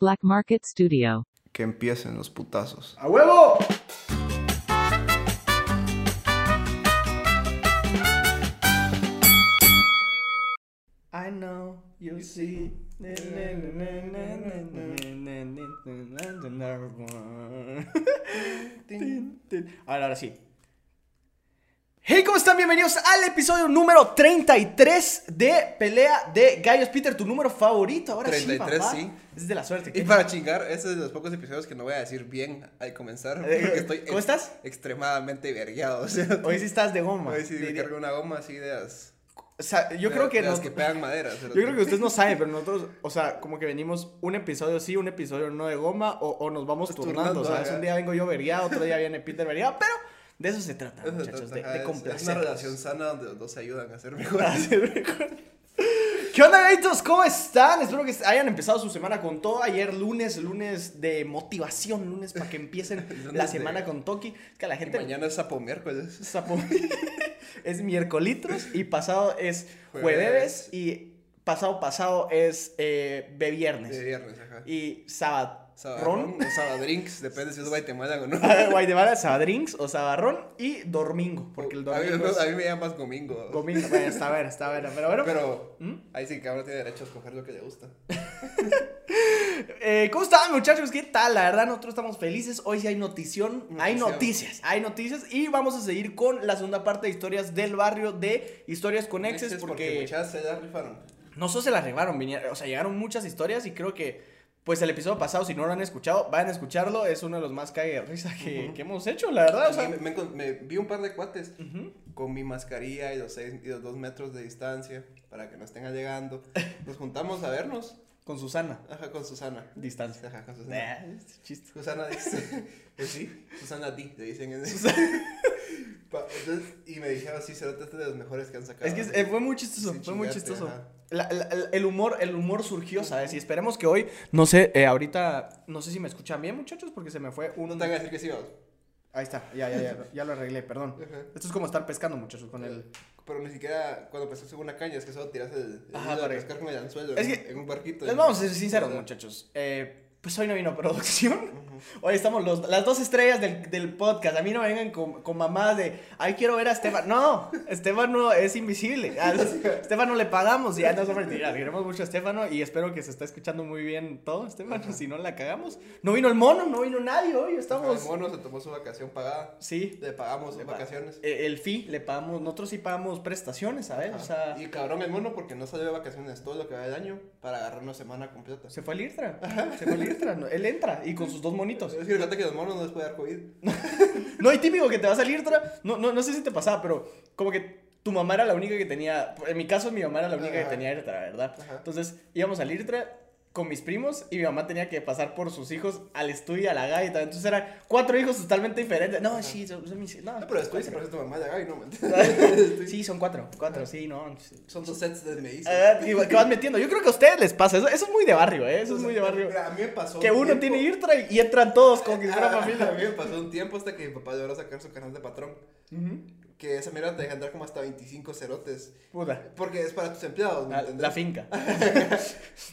Black Market Studio. Que empiecen los putazos. ¡A huevo! I know you see. Ahora, ahora sí. Hey, ¿cómo están? Bienvenidos al episodio número 33 de Pelea de Gallos. Peter, tu número favorito. Ahora 33, sí, papá. sí. Es de la suerte. Y para chingar, este es de los pocos episodios que no voy a decir bien al comenzar. Eh, Porque estoy ¿cómo estás? extremadamente vergueado. O sea, Hoy sí estás de goma. hoy sí me cargo una goma así de las. O sea, yo de- creo que de las nos- que pegan madera. Yo creo que ustedes no saben, pero nosotros, o sea, como que venimos un episodio sí, un episodio no de goma, o, o nos vamos turnando, Turnando, ¿sabes? ajá. Un día vengo yo veriado, otro día viene Peter veriado, pero de eso se trata, Eso se muchachos, trata, de, ajá, de complacernos. Es una relación sana donde los dos se ayudan a ser mejor. Para ser mejor. ¿Qué onda, gaitos? ¿Cómo están? Espero que hayan empezado su semana con todo. Ayer lunes, lunes de motivación, lunes para que empiecen la de- semana con Toki. Es que la Y gente... mañana es sapo miércoles. Sapo- es miércolitos y pasado es Jueves. y pasado pasado es eh, de viernes. De viernes, ajá. Y sábado. Sabarrón o sabadrinks, depende si es Guatemala o no. Guatemala, sabadrinks o sabarrón y domingo. Porque el a, mí, domingo a mí me llamas domingo. domingo. Bueno, está bueno, está bueno. Pero bueno. Pero ¿Mm? ahí sí que uno tiene derecho a escoger lo que le gusta. Eh, ¿Cómo están, muchachos? ¿Qué tal? La verdad, nosotros estamos felices. Hoy sí hay notición. Hay noticias. Hay noticias. Y vamos a seguir con la segunda parte de historias del barrio de historias con exes. Exes Porque muchas se la rifaron. no solo se las arreglaron, vinieron- o sea, llegaron muchas historias y creo que, pues el episodio pasado, si no lo han escuchado, vayan a escucharlo, es uno de los más cague de risa que, hemos hecho, la verdad, o sea. me, me encon- me vi un par de cuates con mi mascarilla y los, seis, y los dos metros de distancia para que no estén allegando. Nos juntamos a vernos. Con Susana, Ajá, con Susana. distancia. Ajá, con Susana. Nah, es chiste. Susana dice. Pues sí, Susana D, le dicen en entonces, Y me dijeron, sí, Cerote este es de los mejores que han sacado. Es que eh, fue muy chistoso, Sí, fue muy chistoso. ajá. La- la- el- humor, el humor surgió, ¿sabes? Y esperemos que hoy, no sé, eh, ahorita, no sé si me escuchan bien, muchachos, porque se me fue un... No te van a decir que sí, vamos. Ahí está, ya, ya, ya, ya lo arreglé, perdón. Ajá. Esto es como estar pescando, muchachos, con el... Pero ni siquiera cuando pescas en una caña, es que solo tiras el, el Ajá, para- pescar con el anzuelo Es en, que- en un barquito. Les vamos a ser sinceros, muchachos. Eh, pues hoy no vino producción. Hoy estamos los, las dos estrellas del, del podcast. A mí no me vengan con, con mamadas de, ay, quiero ver a Esteban. No, Esteban no es invisible. A los- Esteban no le pagamos. Ya no somos mentiras. Queremos mucho a Estefano y espero que se está escuchando muy bien todo, Esteban. Si no la cagamos. No vino el mono, no vino nadie hoy. Estamos. El mono se tomó su vacación pagada. Sí. Le pagamos sus Le pa- vacaciones. eh, El fee le pagamos, nosotros sí pagamos prestaciones, ¿sabes? O sea, y cabrón el mono porque no salió de vacaciones todo lo que va del año para agarrar una semana completa. se fue al IRTRA. Se fue al No, Él entra y con sus dos monitos. Es que fíjate que los monos no les puede dar COVID. No, y típico que te va a salir. No, no, no sé si te pasaba, pero como que tu mamá era la única que tenía. En mi caso, mi mamá era la única que tenía IRTRA, ¿verdad? Ajá. Entonces íbamos al IRTRA con mis primos y mi mamá tenía que pasar por sus hijos al estudio y a la gaita. Entonces eran cuatro hijos totalmente diferentes. No, sí, son, son mis. No, No, pero después cuatro. parece tu mamá de Gaby, no. Sí, son cuatro. Cuatro, sí, no. Son dos sets de me dice. Ah, que vas metiendo. Yo creo que a ustedes les pasa. Eso, eso es muy de barrio, ¿eh? Eso es muy de barrio. A mí me pasó. Que un uno tiempo- tiene IRTRA y, y entran todos como que fuera Ah, A familia. mí me pasó un tiempo hasta que mi papá logró sacar su canal de patrón. Ujú. Que esa mierda te deja andar como hasta 25 cerotes. Puta. Porque es para tus empleados, ¿me La, entendés? la finca.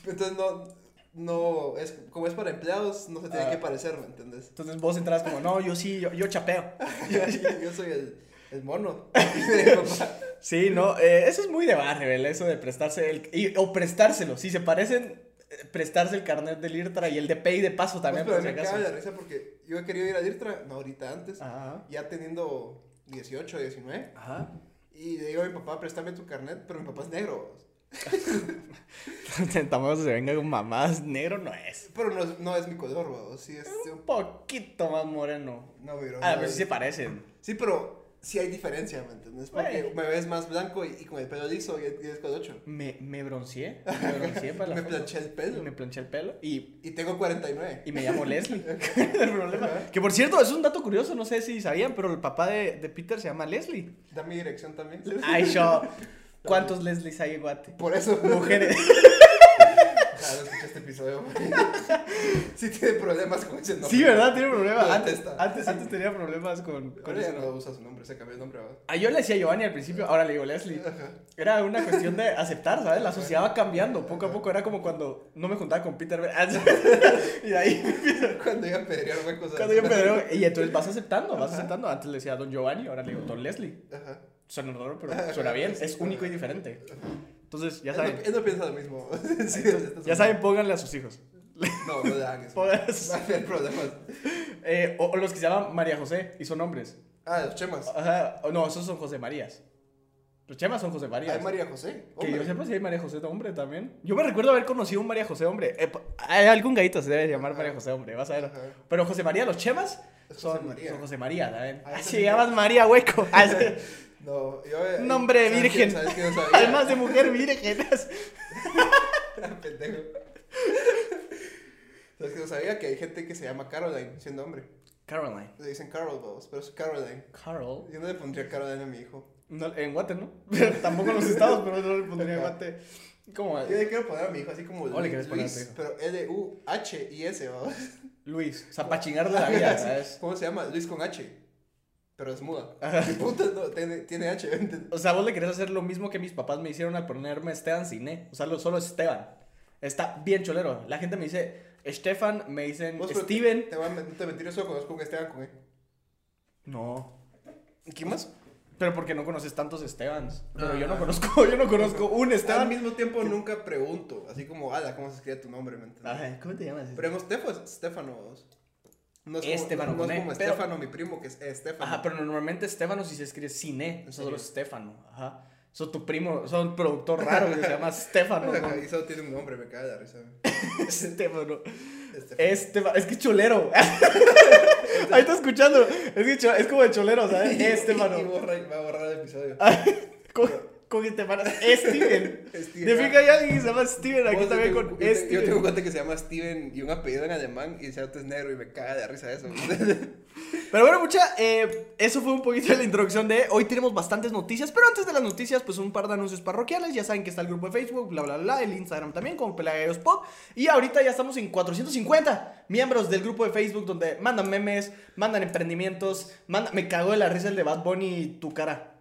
Entonces no. No, es, como es para empleados, no se tiene Ah. que parecer, ¿me entendés? Entonces vos entras como, no, yo sí, yo, yo chapeo. Yo, yo soy el, el mono. Sí, no, eh, eso es muy de barrio, el eso de prestarse el, y, o prestárselo, si se parecen, eh, prestarse el carnet del IRTRA y el de Pay de paso también, Pues, pero me caga la risa porque yo he querido ir al IRTRA, no ahorita antes, Ajá, ya teniendo 18, 19, ajá. y le digo a mi papá, préstame tu carnet, pero mi papá es negro. Tampoco se venga con mamás, negro no es. Pero no es, no es mi color, weón, sí es... Un poquito más moreno. No, pero... No pero es- sí se parecen. Sí, pero sí hay diferencia, ¿me entiendes? Porque Bueno. me ves más blanco y, y con el pelo liso y tienes 8. Me, me bronceé, me bronceé para la Me foto. planché el pelo. Me planché el pelo y, Y tengo 49. y me llamo Leslie. el problema. Que por cierto, es un dato curioso, no sé si sabían, pero el papá de, de Peter se llama Leslie. Da mi dirección también. Ay, yo. ¿Cuántos Leslies hay en Guate? Por eso. Mujeres. Escucha este episodio. sí tiene problemas con ese nombre. Sí, ¿verdad? Tiene problemas. Antes, antes, antes tenía problemas con, con Ahora ese ya nombre. no usa su nombre, se cambió el nombre. ¿verdad? Ah, yo le decía Giovanni al principio, ahora le digo Leslie. Ajá. Era una cuestión de aceptar, ¿sabes? La sociedad va cambiando. Poco a poco era como cuando no me juntaba con Peter. Y de ahí, Cuando iba a pedrear huecos. cuando yo pedreo, Y entonces vas aceptando, vas aceptando. Antes le decía Don Giovanni, ahora le digo Don Leslie. Ajá. Suena raro, pero suena bien. Es único y diferente. Entonces, ya saben. él no piensa lo mismo. Sí, Entonces, ya saben, pónganle a sus hijos. No, no le hagan eso. Va a haber problemas. Eh, o, o los que se llaman María José y son hombres. Ah, los chemas. Ajá. No, esos son José Marías. Los chemas son José Marías. Hay María José. Que hombre. yo sepa si hay María José de hombre también. Yo me recuerdo haber conocido un María José hombre. Eh, hay algún gallito se debe llamar María José hombre, vas a ver. Ajá. Pero José María, los chemas Es José son, María. son José María, ¿saben? Ah, Ah, sí llamas María Hueco. No, yo. eh, Nombre ¿sabes virgen. qué-. Además de mujer virgen. Pendejo. ¿Sabes que no sabía? Que hay gente que se llama Caroline siendo hombre. Caroline. Le dicen Carol Balls, pero es Caroline. Carol. Yo no le pondría Caroline a mi hijo. No, en Guate, ¿no? Tampoco en los estados, pero no le pondría Guate. ¿Cómo? Yo le quiero poner a mi hijo así como ¿Cómo le quieres poner Luis, pero L-U-H-I-S, ¿va? Luis. O sea, para chingar de la vida, ¿sabes? ¿Cómo se llama? Luis con H. Pero es muda. Mi puta no, tiene, tiene H. O sea, vos le querés hacer lo mismo que mis papás me hicieron al ponerme Esteban Cine. O sea, lo, solo Esteban. Está bien cholero. La gente me dice Estefan, me dicen Steven. Te, te a te mentir, solo conozco un Esteban con E. No. ¿Quién más? Pero porque no conoces tantos Estebans. Pero yo no Ah. conozco, yo no conozco un Al Esteban. mismo tiempo nunca pregunto, así como, ala, ¿cómo se escribe tu nombre? ¿Me? Ajá, ¿Cómo te llamas? Pero en Estefano, Estefano. No es como, Estefano no, con es como pero- Estefano, mi primo, que es Estefano. Ajá, pero normalmente Estefano si se escribe Cine. ¿En Solo serio? Estefano. Ajá. Son tu primo, son un productor raro que se llama Estefano. ¿no? y solo tiene un nombre, me cae de la risa. Estefano. Estefano. Esteban, es que cholero. Ahí está escuchando. Es que es como de cholero, ¿sabes? Estefano. Y borra, va a borrar el episodio. Con, con Estefano. Steven. Steven, De hay alguien que se llama Steven aquí también tengo- con yo, te- yo tengo un Steven. cuate que se llama Steven y un apellido en alemán y el cierto es negro y me caga de risa eso. Pero bueno, mucha, eh, eso fue un poquito de la introducción de hoy tenemos bastantes noticias, pero antes de las noticias, pues un par de anuncios parroquiales, ya saben que está el grupo de Facebook, bla, bla, bla, el Instagram también, como Pelagallos Pod, y ahorita ya estamos en 450 miembros del grupo de Facebook donde mandan memes, mandan emprendimientos, manda, me cago de la risa el de Bad Bunny y tu cara.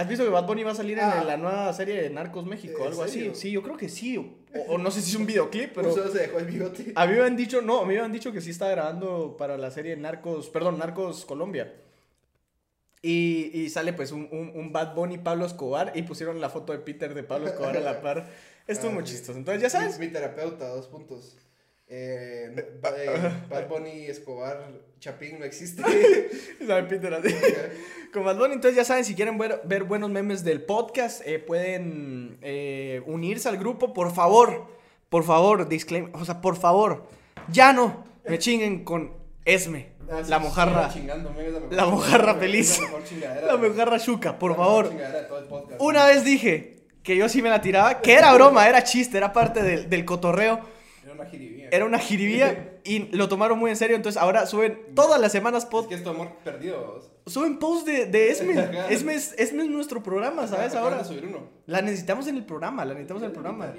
¿Has visto que Bad Bunny va a salir Ah. en la nueva serie de Narcos México o ¿En algo serio? así? Sí, yo creo que sí, o, o no sé si es un videoclip, pero... Solo se dejó el bigote. A mí me han dicho, no, a mí me han dicho que sí está grabando para la serie Narcos, perdón, Narcos Colombia. Y, y sale pues un, un, un Bad Bunny Pablo Escobar y pusieron la foto de Peter de Pablo Escobar a la par. Estuvo Ah, muy chistoso. Entonces, ya sabes. Mi, mi terapeuta, dos puntos. Eh, Ba- eh, Bad Bunny, Escobar, Chapín no existe. Sabe Peter así. Con Bad Bunny, entonces ya saben, si quieren ver, ver buenos memes del podcast, eh, pueden eh, unirse al grupo, por favor. Por favor, disclaimer. O sea, por favor, ya no me chinguen con Esme, Ah, sí, la sí, mojarra. chingándome, es mejor La mojarra feliz. La. La mojarra Shuka, por La favor. chingadera de todo el podcast. Una vez dije que yo sí me la tiraba, que era broma, era chiste, era parte del, del cotorreo, Era una jiribía. era una jiribía y lo tomaron muy en serio, entonces ahora suben todas las semanas Es post, que es tu amor perdido. suben post de, de Esme. Esme es, Esme es nuestro programa, ¿sabes? Ahora de subir uno. la necesitamos en el programa, la necesitamos en el programa.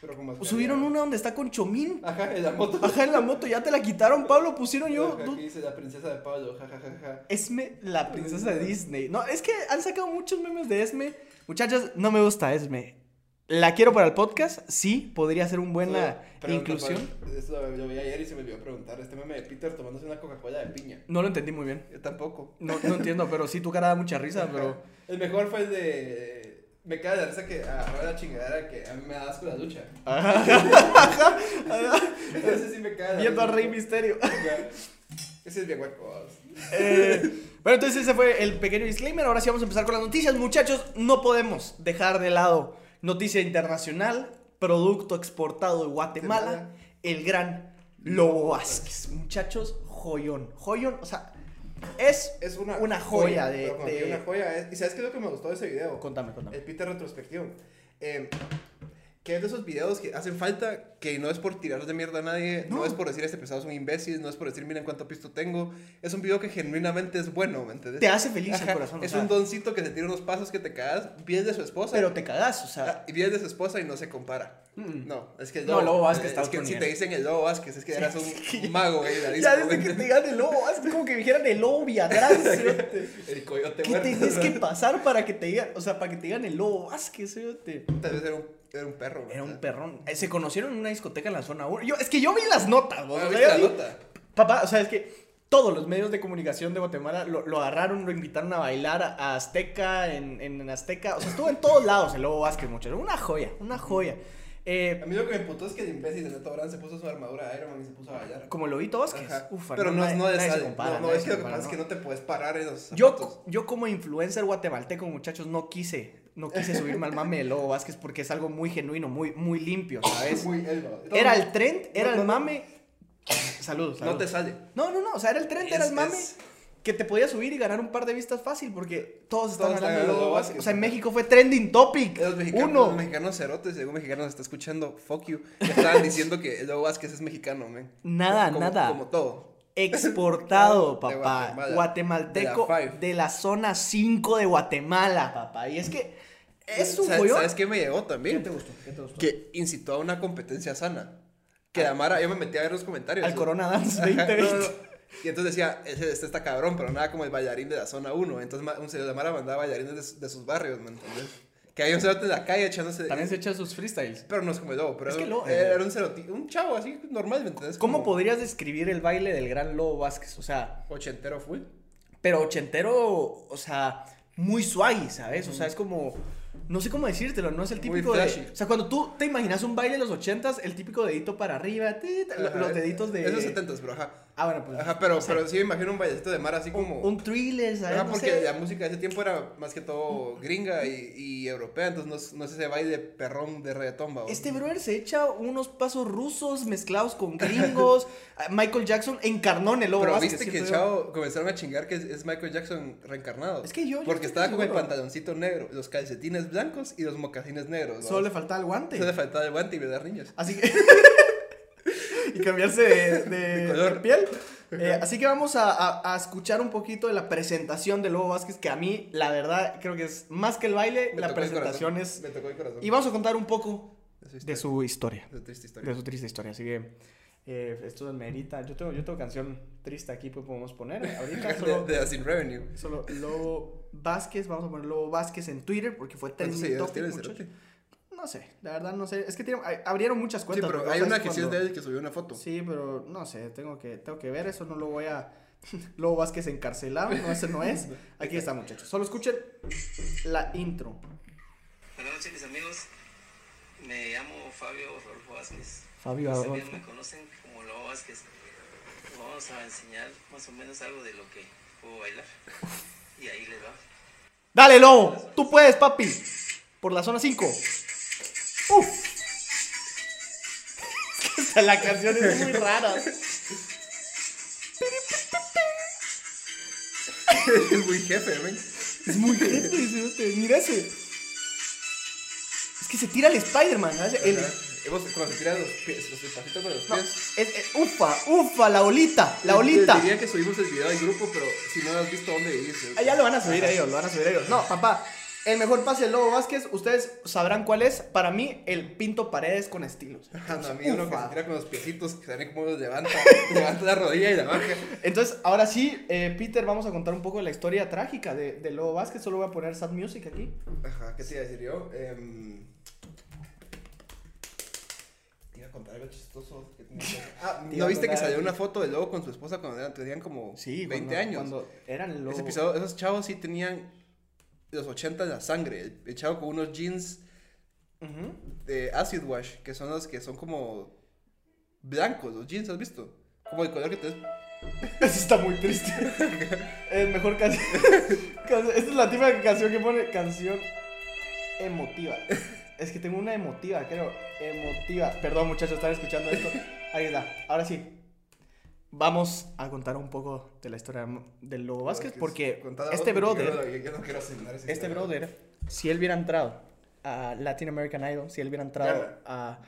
Pero con mascarilla. Subieron una donde está con Chomín. Ajá, en la moto. Ajá, en la moto, ya te la quitaron, Pablo, pusieron yo. Ajá, du- Aquí dice la princesa de Pablo. Ja, ja, ja, ja. Esme, la princesa de Disney. No, es que han sacado muchos memes de Esme. Muchachas, no me gusta Esme. ¿La quiero para el podcast? Sí, podría ser una buena inclusión. Pablo, Eso lo vi ayer y se me olvidó preguntar. Este meme de Peter tomándose una Coca-Cola de piña. No lo entendí muy bien. Yo tampoco. No, no entiendo, pero sí, tu cara da mucha risa, pero... El mejor fue el de. Me cae de risa que agarró la chingadera que a mí me da asco la ducha. Ese sí me cae de Viendo a. Rey Misterio. Ese es bien hueco. Eh, bueno, entonces ese fue el pequeño disclaimer. Ahora sí vamos a empezar con las noticias. Muchachos, no podemos dejar de lado noticia internacional, producto exportado de Guatemala, Guatemala. el gran Lobo Vázquez. Muchachos, joyón. Joyón, o sea, es... Es una, Una joya de- Una joya. es- ¿Y sabes qué es lo que me gustó de ese video? Contame, contame. El Peter retrospectivo. Eh, que es de esos videos que hacen falta, que no es por tirar de mierda a nadie, no, No. es por decir este pesado es un imbécil, no es por decir miren cuánto pisto tengo, es un video que genuinamente es bueno, ¿me entiendes? Te hace feliz el Ajá, corazón. o Es sea, un doncito que se tira unos pasos que te cagas, bien de su esposa. Pero te cagás, o sea. Ah, y bien de su esposa y no se compara. Mm. No, es que el No, Lobo Vázquez está Es que si te dicen el Lobo Vázquez, es que eras Sí. un mago, güey. la Ya desde que te digan el lobo, es como que dijeran el lobo cerote. El coyote ¿Qué muerto. tenés que pasar para que te digan, o sea, para que te digan el lobo Vázquez, cerote? Tal vez era un, era un perro. güey. Era un perrón. Eh, Se conocieron en una discoteca en la zona 1. Yo, es que yo vi las notas, vos, Ah, o sea, ¿viste yo la vi- nota? Papá, o sea, es que todos los medios de comunicación de Guatemala lo, lo agarraron, lo invitaron a bailar a Azteca, en, en Azteca. O sea, estuvo en todos lados el Lobo Vázquez, muchachos. Una joya, una joya. Eh, A mí lo que me putó es que el imbécil de Neto Brand se puso su armadura de Iron Man y se puso a bailar. como Lobito Vázquez. Ajá. Ufa, Pero no, no, nadie sale. compara, no, no, es que lo que pasa es que no te puedes parar en los Yo, yo como influencer guatemalteco, muchachos, no quise, no quise subirme al mame de Lobo Vázquez porque es algo muy genuino, muy, muy limpio, ¿sabes? Muy elba. Era el trend, era No, el no, mame. Salud, salud. No te sale. No, no, no, o sea, era el trend, era el mame es- que te podía subir y ganar un par de vistas fácil porque todos estaban Todos hablando de Lobo Vázquez. O sea, en. México fue trending topic. Los mexicanos, Uno. los mexicanos cerotes, según mexicanos está escuchando, fuck you. Estaban diciendo que el Lobo Vázquez es mexicano, man. Nada, Como- nada. Como todo. Exportado, De papá. Guatemala. Guatemalteco De la de la zona 5 de Guatemala, papá. Y es que es un ¿Sabes. ¿Sabes qué me llegó ¿Qué también? te gustó? ¿Qué te gustó? Que incitó a una competencia sana. Que la Mara, yo me metí a ver los comentarios. Al Corona Dance Ajá, 2020. no, no. Y entonces decía, ese, este está cabrón, pero nada como el bailarín de la zona 1. Entonces un se- la Mara mandaba bailarines de, de sus barrios, ¿me entiendes? Que había un cerote en la calle echándose. También se echa sus freestyles. Pero no es como el lobo, pero Es era, que un- Lobo- era un ceroti- un chavo así normal, ¿me entiendes? ¿Cómo Como podrías describir el baile del gran Lobo Vázquez? O sea, Ochentero full. pero ochentero, o sea, muy suave, ¿sabes? O sea, es como, no sé cómo decírtelo, no es el Muy típico de... flashy. O sea, cuando tú te imaginas un baile de los ochentas, el típico dedito para arriba, Ajá, los deditos de... Esos setentas, pero ajá. Ah, bueno, pues... Ajá, pero, o sea, pero sí me imagino un bailecito de Mara así un, como. un thriller, ¿sabes? Ajá, No porque sé. la música de ese tiempo era más que todo gringa y, y europea, entonces no es, no es ese baile perrón de reggaetón, ¿va? Este brother se echa unos pasos rusos mezclados con gringos. Ah, Michael Jackson encarnó en el Pero viste que el chavo comenzaron a chingar que es, es Michael Jackson reencarnado. Es que yo- yo Porque estaba con el pantaloncito negro, los calcetines blancos y los mocasines negros. ¿va? Solo le faltaba el guante. Solo le faltaba el guante y ver niños. Así que. y cambiarse de, de- De color. de piel. Eh, así que vamos a, a- a escuchar un poquito de la presentación de Lobo Vázquez, que a mí, la verdad, creo que es más que el baile, Me la presentación es. Me tocó el corazón. Y vamos a contar un poco De su de su historia, De su triste historia. de su triste historia. Así que eh, esto merita. Yo tengo, yo tengo canción triste aquí, pues podemos poner. Ahorita solo, de, de Sin Revenue. solo Lobo Vázquez, vamos a poner Lobo Vázquez en Twitter porque fue ¿Cuántos trending topic, No sé, la verdad no sé. Es que tiene- abrieron muchas Sí, cuentas. pero porque hay una que sí es de él que subió una foto. Sí, pero no sé, tengo que, tengo que ver eso, no lo voy a... Lobo Vázquez encarcelado, no, ese no es. Aquí está, muchachos. Solo escuchen la intro. Buenas noches, mis amigos. Me llamo Fabio Rodolfo Vázquez. Fabio Adolfo. me conocen como Lobo Vázquez. Vamos a enseñar más o menos algo de lo que puedo bailar. Y ahí les va. Dale, Lobo, tú puedes, papi. Por la zona 5. Uf. Es que la canción es muy rara. es muy jefe. Es muy jefe, mira ese. Es que se tira el Spider-Man. El- cuando se tiran los pies, los pasitos con los no, pies. es, es- ufa, ufa, la olita, la olita. Diría que subimos el video al grupo, pero si no lo has visto, ¿dónde dice? Ah, ya lo van a subir ellos, lo van a subir ellos. No, papá, el mejor pase del Lobo Vázquez, ustedes sabrán cuál es. Para mí, el Pinto Paredes con estilos. Ajá, no, a mí uno que se tira con los piecitos, que salen como los levanta, levanta la rodilla y la baja. Entonces, ahora sí, eh, Peter, vamos a contar un poco de la historia trágica de, de Lobo Vázquez. Solo voy a poner sad music aquí. Ajá, ¿qué te iba a decir yo? Em, te iba a contar algo chistoso. que tenía que- Ah, ¿no viste que salió una foto de Lobo con su esposa cuando eran, tenían como Sí, 20 cuando- años? Cuando eran Lobo. Ese episodio, esos chavos sí tenían los 80 en la sangre. El, chavo con unos jeans Ujú. de acid wash, que son los que son como blancos, los jeans, ¿has visto? Como el color que te Eso está muy triste. el mejor canción. Esta es la típica canción que pone canción emotiva. Es que tengo una emotiva, creo. Emotiva. Perdón, muchachos, están escuchando esto. Ahí está. Ahora sí. Vamos a contar un poco de la historia del Lobo Vázquez porque este brother, Yo, no- quiero este historia. brother, si él hubiera entrado a Latin American Idol, si él hubiera entrado a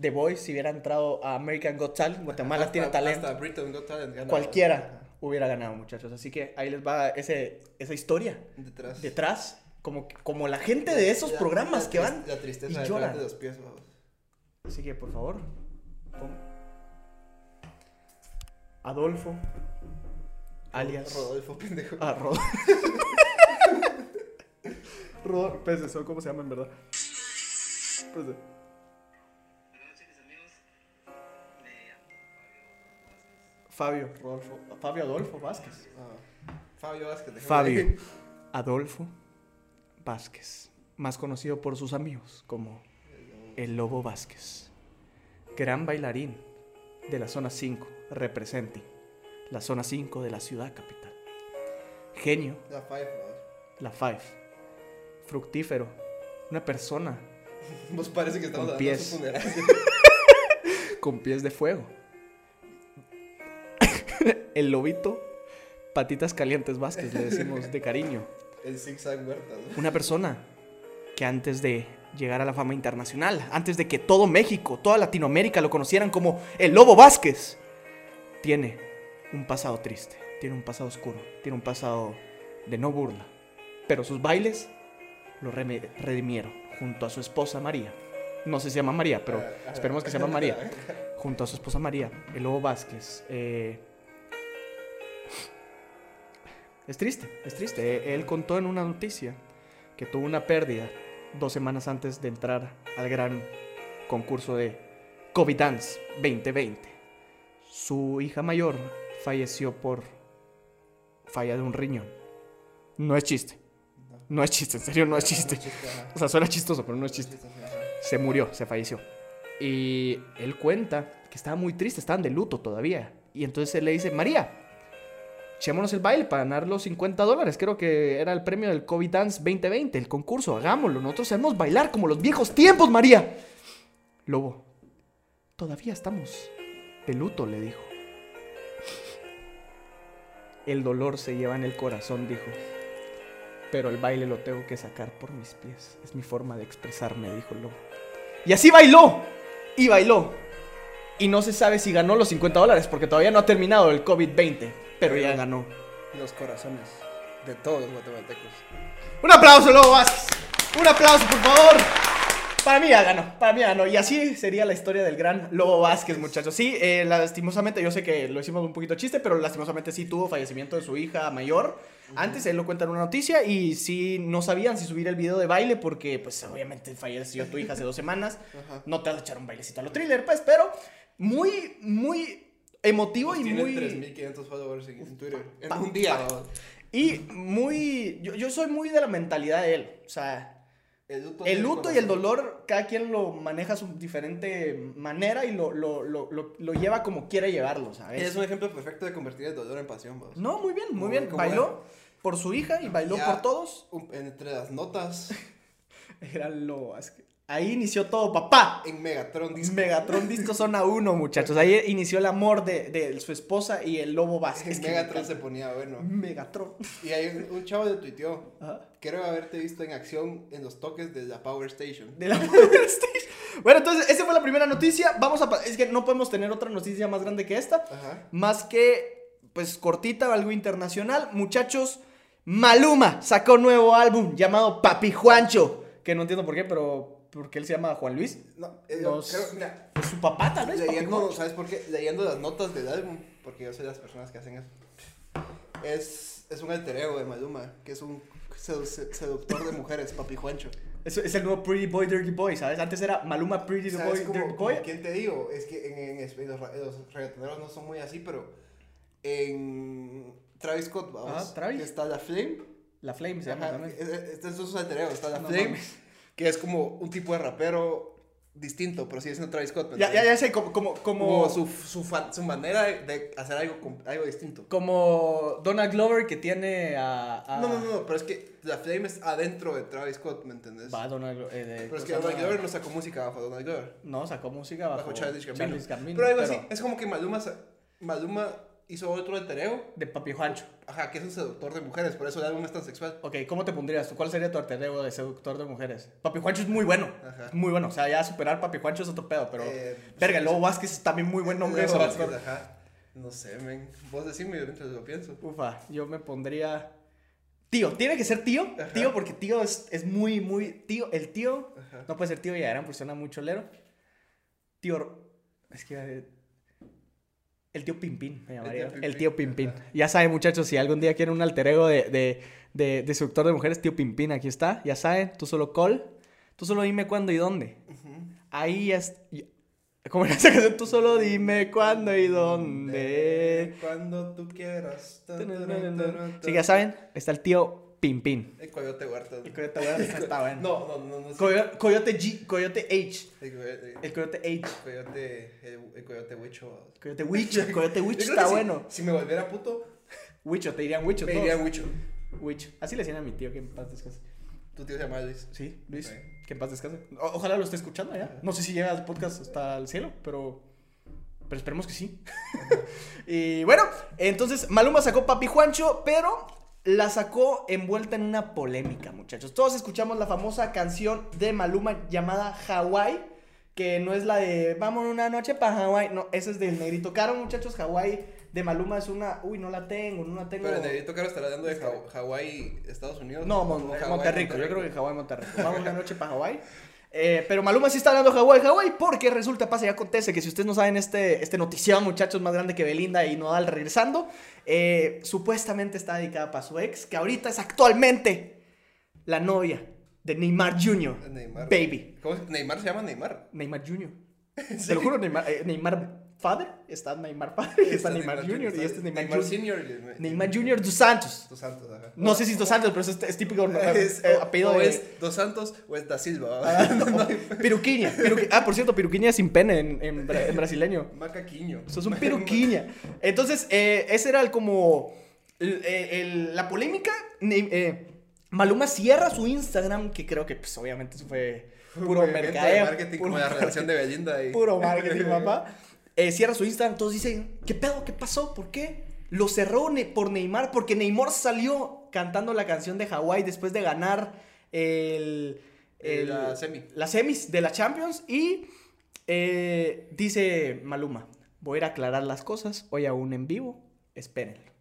The Voice, si hubiera entrado a American Got Talent, Guatemala Hasta- tiene talento. Hasta Britain Got Talent gana. Cualquiera hubiera ganado, muchachos. Así que ahí les va ese, esa historia Detrás. detrás, como, como la gente de esos La- programas la que van La tristeza y lloran. de los pies, vamos. Así que, por favor, pon- Adolfo, alias... Rodolfo, pendejo. Ah, Rod. Rod, pues eso, ¿cómo se llama en verdad? Buenas noches, mis amigos. Me llamo Fabio Rodolfo, Fabio Adolfo Vázquez. Ah, Fabio Vázquez. Fabio ver. Adolfo Vázquez, más conocido por sus amigos como el Lobo Vázquez. Gran bailarín de la zona 5, representing la zona 5 de la ciudad capital. Genio La Five, la Five. Fructífero. Una persona Vos parece que estamos Con pies. con pies de fuego. El lobito, patitas calientes Vázquez, le decimos de cariño. El zigzag huerta, ¿no? Una persona que antes de llegar a la fama internacional, antes de que todo México, toda Latinoamérica lo conocieran como el Lobo Vázquez, tiene un pasado triste, tiene un pasado oscuro, tiene un pasado de no burla. Pero sus bailes lo redimieron junto a su esposa María. No sé si se llama María, pero esperemos que se llama María. Junto a su esposa María, el Lobo Vázquez. eh, Es triste, es triste. Él contó en una noticia que tuvo una pérdida dos semanas antes de entrar al gran concurso de COVID Dance 2020. Su hija mayor falleció por falla de un riñón. No es chiste. No es chiste, en serio no es chiste. O sea, suena chistoso, pero no es chiste. Se murió, se falleció. Y él cuenta que estaba muy triste, estaban de luto todavía. Y entonces él le dice, María, echémonos el baile para ganar los 50 dólares. Creo que era el premio del COVID Dance 2020, el concurso. Hagámoslo. Nosotros sabemos bailar como los viejos tiempos, María. Lobo, todavía estamos de luto, le dijo. El dolor se lleva en el corazón, dijo. Pero el baile lo tengo que sacar por mis pies. Es mi forma de expresarme, dijo el lobo. Y así bailó. Y bailó. Y no se sabe si ganó los 50 dólares porque todavía no ha terminado el COVID-20. Pero ya ganó. Los corazones de todos los guatemaltecos. Un aplauso, Lobo Vázquez. Un aplauso, por favor. Para mí ya ganó, para mí ya ganó. Y así sería la historia del gran Lobo Vázquez, muchachos. Sí, eh, lastimosamente, yo sé que lo hicimos un poquito chiste, pero lastimosamente sí tuvo fallecimiento de su hija mayor. Antes él lo cuenta en una noticia y sí no sabían si subir el video de baile porque, pues, obviamente falleció tu hija hace dos semanas. Ajá. No te vas a echar un bailecito a lo thriller, pues, pero muy, muy emotivo y Tiene muy... 3.500 followers en Twitter. En Pa- un día, pa-. Y muy... Yo, yo soy muy de la mentalidad de él. O sea, El luto, el tiene luto y el dolor, cada quien lo maneja a su diferente manera y lo, lo, lo, lo, lo lleva como quiere llevarlo, ¿sabes? Es un ejemplo perfecto de convertir el dolor en pasión. No, muy bien, muy bien. Bailó por su hija y bailó Ya. por todos. Entre las notas, Era lo... Ahí inició todo, papá. en Megatron disco. Megatron Disco Zona 1, muchachos. Ahí inició el amor de, de su esposa y el lobo Vázquez. En Megatron se ponía bueno. Megatron. Y hay un, un chavo de tuiteó. Ajá. Creo haberte visto en acción en los toques de la Power Station. De la Power Station. Bueno, entonces, esa fue la primera noticia. Vamos a. Es que no podemos tener otra noticia más grande que esta. Ajá. Más que, pues, cortita, algo internacional. Muchachos, Maluma sacó un nuevo álbum llamado Papi Juancho. Que no entiendo por qué, pero. Porque él se llama Juan Luis. No, eh, Los- creo, mira, Pues su papá, tal vez. Leyendo. ¿sabes por qué? Leyendo las notas del álbum, porque yo soy de las personas que hacen eso. Es, es un alter ego de Maluma, que es un sedu- se- seductor de mujeres, papi Juancho. Es, es el nuevo Pretty Boy, Dirty Boy, ¿sabes? Antes era Maluma Pretty Boy, ¿Sabes Dirty Boy. quién te digo? Es que en, en en los, los reggaetoneros no son muy así, pero en Travis Scott, vamos, Ajá, Travis. que está la Flame. La Flame se llama también. es- es- Este es su alter ego, está la No Flame, mames. Que es como un tipo de rapero distinto, pero sigue siendo Travis Scott. ¿me Ya, ya, ya sé, como, como, como, Como su, su, fa- su manera de, hacer algo, algo distinto. como Donald Glover que tiene a... a- No, no, no, pero es que la Flame es adentro de Travis Scott, ¿me entiendes? Va Donald Glo- eh, Pero es que ¿cómo se Donald? Glover no sacó música bajo Donald Glover. No, sacó música bajo, Bajo Childish Gambino. Gambino, Pero algo pero- así, es como que Maluma, Maluma hizo otro alter ego, De Papi Juancho. ajá, que es un seductor de mujeres, por eso el álbum es tan sexual. Ok, ¿cómo te pondrías tú? ¿Cuál sería tu alter ego de seductor de mujeres? Papi Juancho es muy bueno. Ajá. Muy bueno. O sea, ya superar Papi Juancho es otro pedo, pero. Eh, verga, Lobo Vázquez es también muy buen nombre. Vázquez, ajá. No sé, men. Vos decime mientras lo pienso. Ufa, yo me pondría. Tío, tiene que ser tío. Ajá. Tío, porque tío es, es muy, muy. Tío, el tío. Ajá. No puede ser tío ya porque suena mucho lero. Tío. Es que. El tío Pimpín, me llamaría. El tío Pimpín. Ya saben, muchachos, si algún día quieren un alter ego de, de, de, de seductor de mujeres, tío Pimpín, aquí está. Ya saben, tú solo call. Tú solo dime cuándo y dónde. Ahí ya es. ¿Cómo era esa canción? Tú solo dime cuándo y dónde. Cuando tú quieras. Sí, ya saben, está el tío Pimpín. El coyote huerta. El coyote bueno, está bueno. No, no, no. no sí. Coyote G, Coyote H. El coyote. El Coyote H. El coyote. El, el coyote huicho. Coyote Witch. Coyote Witch Yo creo está si- bueno. Si me volviera puto, Wicho, te dirían Wicho me todos. diría huicho. Witch. Así le decían a mi tío que en paz descanse. Tu tío se llama Luis. Sí, Luis. Que en paz descanse. O- ojalá lo esté escuchando ya. No sé si llega el podcast hasta el cielo, pero. Pero esperemos que sí. y bueno, entonces Maluma sacó Papi Juancho, pero la sacó envuelta en una polémica, muchachos. Todos escuchamos la famosa canción de Maluma llamada Hawaii, que no es la de Vamos una noche para Hawaii. No, esa es del Negrito Caro, muchachos. Hawaii de Maluma es una. Uy, no la tengo, no la tengo. Pero el negrito caro estará hablando de Haw- Hawái, Estados Unidos. No, Mon- Hawái, Monterrico. Yo creo que Hawái, Monterrico. Vamos una noche para Hawái. Eh, pero Maluma sí está hablando Hawái, Hawái, porque resulta, pasa y acontece que si ustedes no saben este, este notición, muchachos, más grande que Belinda y Nodal regresando, eh, supuestamente está dedicada para su ex, que ahorita es actualmente la novia de Neymar Jr. Neymar. Baby. ¿Cómo Neymar se llama Neymar. Neymar Jr. Te lo juro, Neymar, eh, Neymar Father, está Neymar Padre, está, Neymar, Jr. y este es Neymar, Jr. Senior. y- Neymar Jr. dos Santos. Dos Santos, ajá. No sé si es dos Santos, pero eso es, es típico Es, eh, apellido o de... es Dos Santos o es Da Silva. Ah, no, Piruquiña, piruqui- Ah, por cierto, piruquiña sin pene en, en bra- en brasileño. Macaquiño. Eso es un piruquiña. Entonces, eh, ese era el como. el- el- la polémica. Eh, Maluma cierra su Instagram, que creo que, pues, obviamente, eso fue puro mercadeo. marketing puro como la relación de Belinda y... Puro marketing, papá. Eh, cierra su Instagram, todos dicen, ¿qué pedo? ¿Qué pasó? ¿Por qué? Lo cerró Ne- por Neymar, porque Neymar salió cantando la canción de Hawái después de ganar el... el- La semi. Las semis de la Champions y eh, dice Maluma, voy a ir a aclarar las cosas, hoy aún en vivo, espérenlo.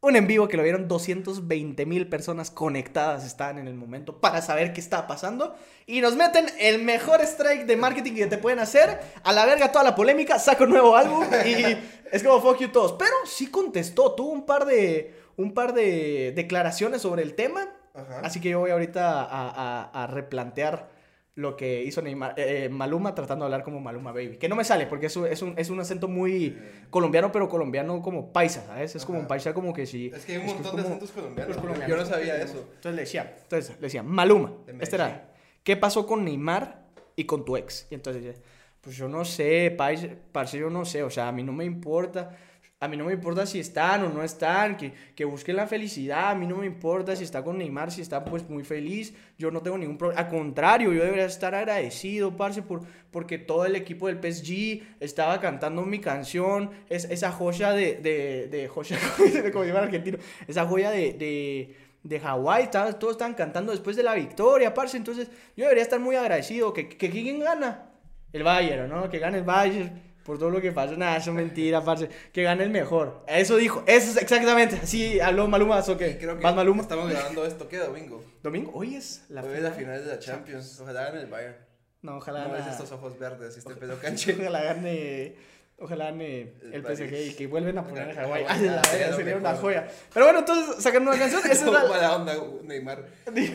Un en vivo que lo vieron 220 mil personas conectadas estaban en el momento para saber qué estaba pasando. Y nos meten el mejor strike de marketing que te pueden hacer. A la verga toda la polémica, saca un nuevo álbum y es como fuck you todos. Pero sí contestó, tuvo un par de, un par de declaraciones sobre el tema. Ajá. Así que yo voy ahorita a, a- a replantear lo que hizo Neymar- eh, Maluma tratando de hablar como Maluma Baby. Que no me sale porque es un, es un, es un acento muy colombiano, pero colombiano como paisa, ¿sabes? Es como un Ajá. paisa como que sí. Es que hay un montón de acentos colombianos. colombianos. Yo no sabía eso. Entonces le decía, entonces le decía, Maluma, este era, ¿qué pasó con Neymar y con tu ex? Y entonces pues yo no sé, parce, parce, yo no sé, o sea, a mí no me importa. A mí no me importa si están o no están, que, que busquen la felicidad, a mí no me importa si está con Neymar, si está pues muy feliz, yo no tengo ningún problema, al contrario, yo debería estar agradecido, parce, por, porque todo el equipo del PSG estaba cantando mi canción, es, esa joya de, de, de joya, como llaman argentino, esa joya de, de, de Hawái, todos estaban cantando después de la victoria, parce, entonces yo debería estar muy agradecido, que, que ¿quién gana? El Bayern, ¿no? Que gane el Bayern por todo lo que pasó. Nada, eso es mentira, parce. Que gane el mejor. Eso dijo. Eso es exactamente. Así habló Maluma. ¿O qué? Creo que ¿Más Maluma? estamos grabando esto. ¿Qué domingo? ¿Domingo? Hoy es la Hoy es la final de la Champions. Ojalá gane el Bayern. No, ojalá No gane. es estos ojos verdes este pelo canche. Ojalá gane. Ojalá gane el PSG y que vuelven a poner a Hawái. Sería una joya. Pero bueno, entonces sacan una canción. Esa es la. mala onda, Neymar.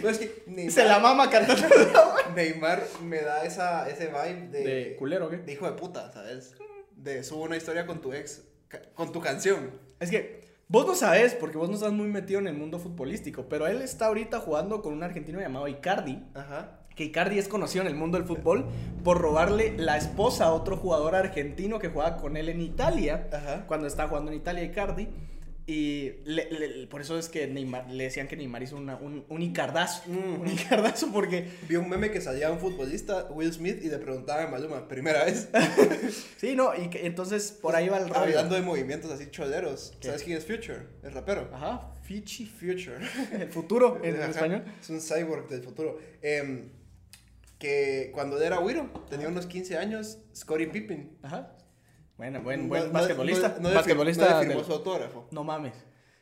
No, es que Neymar, Se la mama cantando. Neymar me da esa, ese vibe de, ¿De culero qué? de hijo de puta, ¿sabes? De subo una historia con tu ex, con tu canción. Es que vos no sabes, porque vos no estás muy metido en el mundo futbolístico, pero él está ahorita jugando con un argentino llamado Icardi. Ajá. Que Icardi es conocido en el mundo del fútbol por robarle la esposa a otro jugador argentino que juega con él en Italia. Ajá. Cuando está jugando en Italia Icardi. Y le- le- por eso es que Neymar, le decían que Neymar hizo una- un, un Icardazo. Mm. Un Icardazo porque. Vi un meme que salía un futbolista, Will Smith, y le preguntaba a Maluma, primera vez, Sí, no, y que- entonces por ahí va el rollo. hablando de movimientos así choleros. ¿Qué? ¿Sabes quién es Future? El rapero. Ajá, Fichi. Future. El futuro en Ajá, español. Es un cyborg del futuro. Em, que cuando era Wiro, tenía unos 15 años, Scottie Pippen. Ajá. Bueno, buen, buen no- basquetbolista. no- basquetbolista. no le firmó del- su autógrafo. No mames.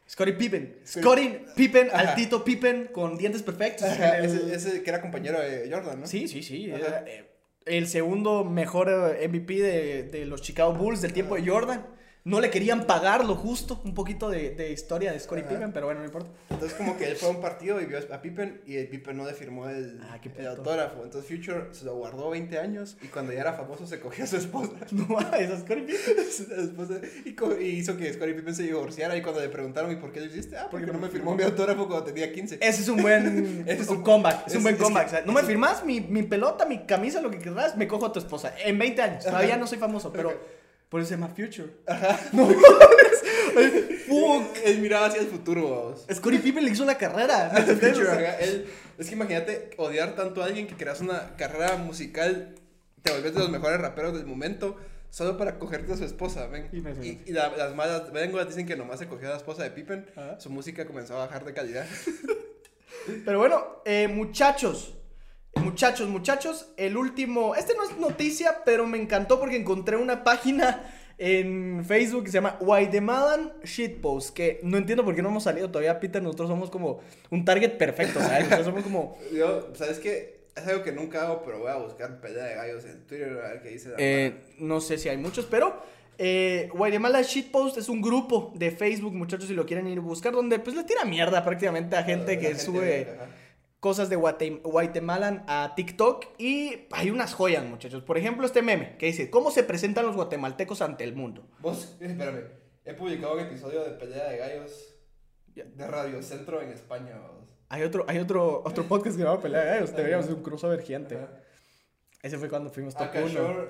Scottie Pippen. Scottie- Pippen, Ajá. altito Pippen con dientes perfectos. Ajá, El- ese, ese que era compañero de Jordan, ¿no? Sí, sí, sí. Era, eh, el segundo mejor eh, MVP de, de los Chicago Bulls del tiempo de Jordan. No le querían pagar lo justo. Un poquito de, de historia de Scottie. Pippen, pero bueno, no importa. Entonces como que él fue a un partido y vio a Pippen y el Pippen no le firmó el, Ah, el autógrafo. Entonces Future se lo guardó 20 años y cuando ya era famoso se cogió a su esposa. No mames, a Scottie Pippen. Y, y hizo que Scottie Pippen se divorciara y cuando le preguntaron ¿y por qué lo hiciste? Ah, porque Porque no me firmó mi autógrafo cuando tenía 15. Ese es un buen Ese es un comeback. Es un es- buen es que- comeback. o sea, no me es- firmas mi, mi pelota, mi camisa, lo que querrás, me cojo a tu esposa. En 20 años. Todavía no soy famoso, pero. Por eso se llama Future. Fuck. Él miraba hacia el futuro, vamos. Scottie Pippen le hizo la carrera. ajá, él- es que imagínate odiar tanto a alguien que creas una carrera musical, te volvés de los mejores raperos del momento, solo para cogerte a su esposa, ven. Y, y la- las malas lenguas dicen que nomás se cogió a la esposa de Pippen, Ajá. su música comenzó a bajar de calidad. Pero bueno, eh, muchachos. Muchachos, muchachos, el último, este no es noticia, pero me encantó porque encontré una página en Facebook que se llama Guatemalan Shitpost, que no entiendo por qué no hemos salido todavía, Peter, nosotros somos como un target perfecto, ¿sabes? Nosotros somos como... Yo, ¿sabes qué? Es algo que nunca hago, pero voy a buscar pelea de gallos en Twitter a ver qué dice la Eh, no sé si hay muchos, pero eh, Guatemala Shitpost es un grupo de Facebook, muchachos, si lo quieren ir a buscar, donde pues le tira mierda prácticamente a gente La que sube. Cosas de Guate- Guatemalan a TikTok y hay unas joyas, muchachos. Por ejemplo, este meme que dice, ¿cómo se presentan los guatemaltecos ante el mundo? Vos, espérame, he publicado un episodio de pelea de gallos de Radio Centro en España. Hay otro, hay otro, otro podcast que se llama Pelea de Gallos, deberíamos hacer un crossover gigante. Ajá. Ese fue cuando fuimos top Acá 1. Shore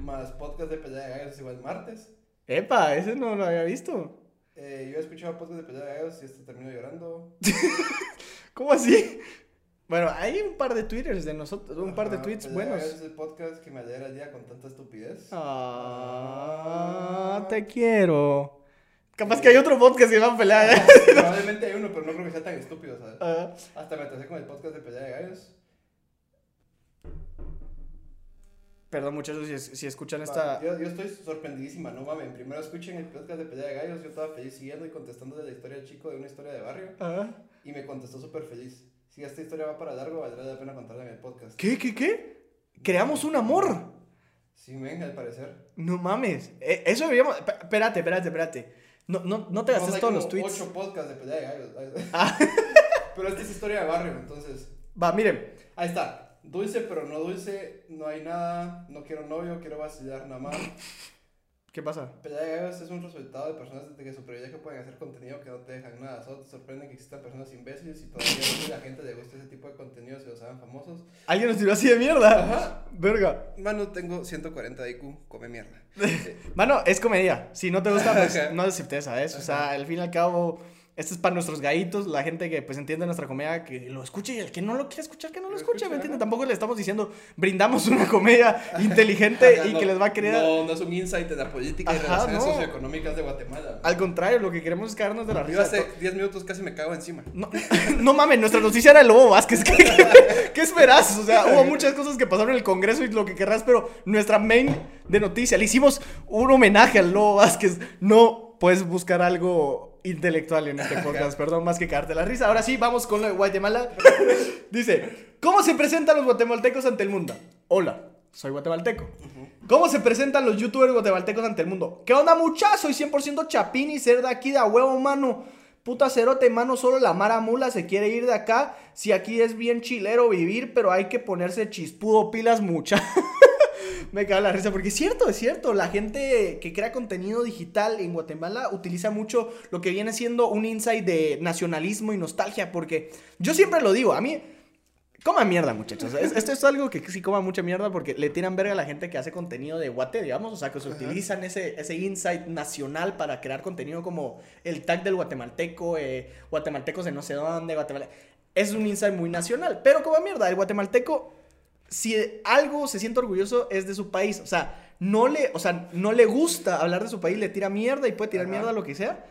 más podcast de pelea de gallos igual martes. Epa, ese no lo había visto. Eh, yo he escuchado podcast de pelea de gallos y este termino llorando. ¿Cómo así? Bueno, hay un par de twitters de nosotros, un par de Ajá, tweets buenos. Es el podcast que me alegra el día con tanta estupidez. Ah, te quiero. Capaz que hay otro podcast que se llama Pelea de Gallos. Probablemente hay uno, pero no creo que sea tan estúpido, ¿sabes? Ah, Hasta me atrasé con el podcast de pelea de gallos. perdón, muchachos, si, si escuchan Va, esta... Yo, yo estoy sorprendidísima, no mames. Primero escuchen el podcast de pelea de gallos. Yo estaba feliz siguiendo y contestándole la historia del chico de una historia de barrio. Ah. Y me contestó súper feliz. Si esta historia va para largo, valdrá la pena contarla en el podcast. ¿Qué, qué, qué? Creamos un amor. Sí, men, al parecer. No mames. Eh, eso deberíamos... Espérate, espérate, espérate. No, no, no te Vamos, gastes todos los tweets. ocho podcasts de pelea de gallos. Ah. Pero esta es historia de barrio, entonces. Va, miren. Ahí está. Dulce, pero no dulce. No hay nada. No quiero novio, quiero vacilar nada más. ¿Qué pasa? Pelea de gallos es un resultado de personas de que su privilegio pueden hacer contenido que no te dejan nada. Solo te sorprende que existan personas imbéciles y todavía a la gente le gusta ese tipo de contenidos y los hagan famosos. Alguien nos tiró así de mierda. Ajá. Verga. Mano, tengo 140 de IQ, come mierda. Mano, es comedia. Si no te gusta, pues Ajá. no aceptes, ¿sabes? O sea, al fin y al cabo, esto es para nuestros gallitos, la gente que pues entiende nuestra comedia, que lo escuche y el que no lo quiere escuchar, que no lo Lo escuche, ¿me entiendes? Tampoco le estamos diciendo, brindamos una comedia inteligente y No, que les va a querer... No, no es un insight de la política y Ajá, relaciones no. socioeconómicas de Guatemala. Al contrario, lo que queremos es caernos de la Yo risa. hace 10 minutos casi me cago encima. No, no mames, nuestra noticia era el Lobo Vázquez. ¿Qué, qué, qué esperas? O sea, hubo muchas cosas que pasaron en el Congreso y lo que querrás, pero nuestra main de noticia, le hicimos un homenaje al Lobo Vázquez. No puedes buscar algo intelectual en este podcast, perdón, más que cagarte la risa. Ahora sí, vamos con lo de Guatemala. Dice, ¿cómo se presentan los guatemaltecos ante el mundo? Hola, soy guatemalteco. ¿Cómo se presentan los youtubers guatemaltecos ante el mundo? ¿Qué onda, mucha? Soy 100% chapín y ser de aquí de a huevo, mano. Puta cerote, mano, solo la mara mula se quiere ir de acá. Si aquí es bien chilero vivir, pero hay que ponerse chispudo pilas mucha. Me cago en la risa porque es cierto, es cierto. La gente que crea contenido digital en Guatemala utiliza mucho lo que viene siendo un insight de nacionalismo y nostalgia. Porque yo siempre lo digo, a mí Coma mierda, muchachos. Es- esto es algo que sí coma mucha mierda porque le tiran verga a la gente que hace contenido de Guate, digamos. O sea, que se utilizan ese, ese insight nacional para crear contenido como el tag del guatemalteco, eh, guatemaltecos de no sé dónde, guatemala. Es un insight muy nacional. Pero coma mierda, el guatemalteco, si algo se siente orgulloso es de su país. O sea, no le, o sea, no le gusta hablar de su país, le tira mierda y puede tirar Ajá. mierda lo que sea.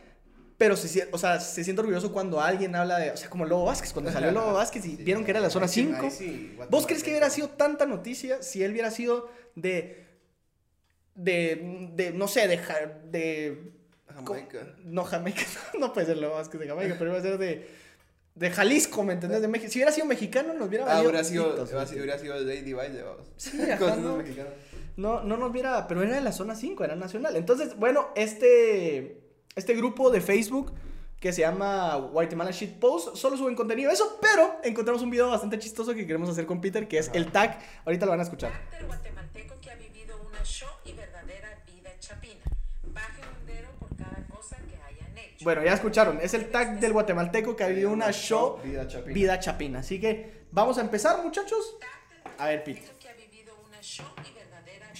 Pero se, o sea, se siente orgulloso cuando alguien habla de, o sea, como Lobo Vázquez, cuando salió Lobo Vázquez y Sí. vieron que era la zona Ahí sí- 5. ahí sí, ¿Vos crees que hubiera sido tanta noticia si él hubiera sido de, de, de no sé, de, de Jamaica. no, Jamaica, no puede ser Lobo Vázquez de Jamaica, pero iba a ser de, de Jalisco, ¿me entendés? De México. Si hubiera sido mexicano, nos hubiera Ah, valido hubiera sido, hubiera sido, hubiera sido Lady vamos. Sí, ajá, Con no. No, no nos viera, pero era de la zona 5, era nacional. Entonces, bueno, este, este grupo de Facebook que se llama Guatemala Shit Post, solo suben contenido eso, pero encontramos un video bastante chistoso que queremos hacer con Peter, que es el tag, ahorita lo van a escuchar. Guatemalteco que ha vivido una show y verdadera vida chapina. Bajen un dedo por cada cosa que hayan hecho. Bueno, ya escucharon, es el tag del guatemalteco que ha vivido una show Vida chapina. vida chapina. Así que vamos a empezar, muchachos. A ver, guatemalteco que ha vivido una show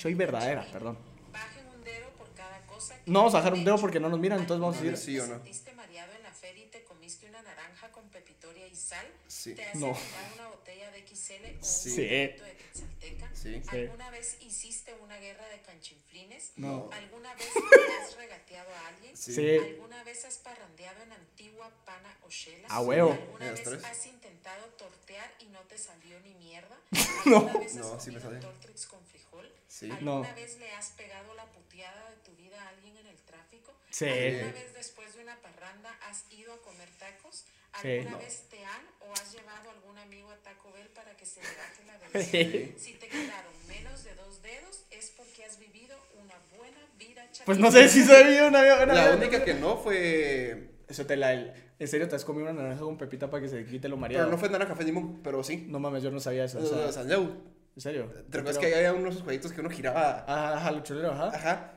y verdadera perdón. Bajen un dedo por cada cosa que No vamos a bajar un dedo porque no nos miran, entonces vamos a ¿Alguna decir Sí o no. te sentiste mareado en la feria y te comiste una naranja con pepitoria y sal? Sí. ¿Te has No. una botella de XL o Sí. un Sí. de Quetzalteca? Sí. ¿Alguna vez hiciste una guerra de canchinflines? No. ¿Alguna vez te has regateado a alguien? Sí. ¿Alguna vez has parrandeado en antigua pana o chela? A huevo. ¿Alguna vez tres. has intentado tortear y no te salió ni mierda? No. ¿Alguna vez has No, sí me. Tortrix con frijol? Sí. ¿Alguna No. vez le has pegado la puteada de tu vida a alguien en el tráfico? Sí. ¿Alguna vez después de una parranda has ido a comer tacos? Sí. ¿Alguna No. vez te han o has llevado a algún amigo a Taco Bell para que se le baje la Sí. velocidad? Si te quedaron menos de dos dedos es porque has vivido una buena vida Pues no sé si se vivido una, una La única que no fue. Eso te la... el- ¿En serio te has comido una naranja con pepita para que se quite lo mareado? Pero no fue naranja, fue limón, pero sí. No mames, yo no sabía eso. O Los sea, Sanleu. ¿En serio? ¿Te recuerdas que había unos jueguitos que uno giraba? Ajá, ajá, lo cholero, ajá. Ajá.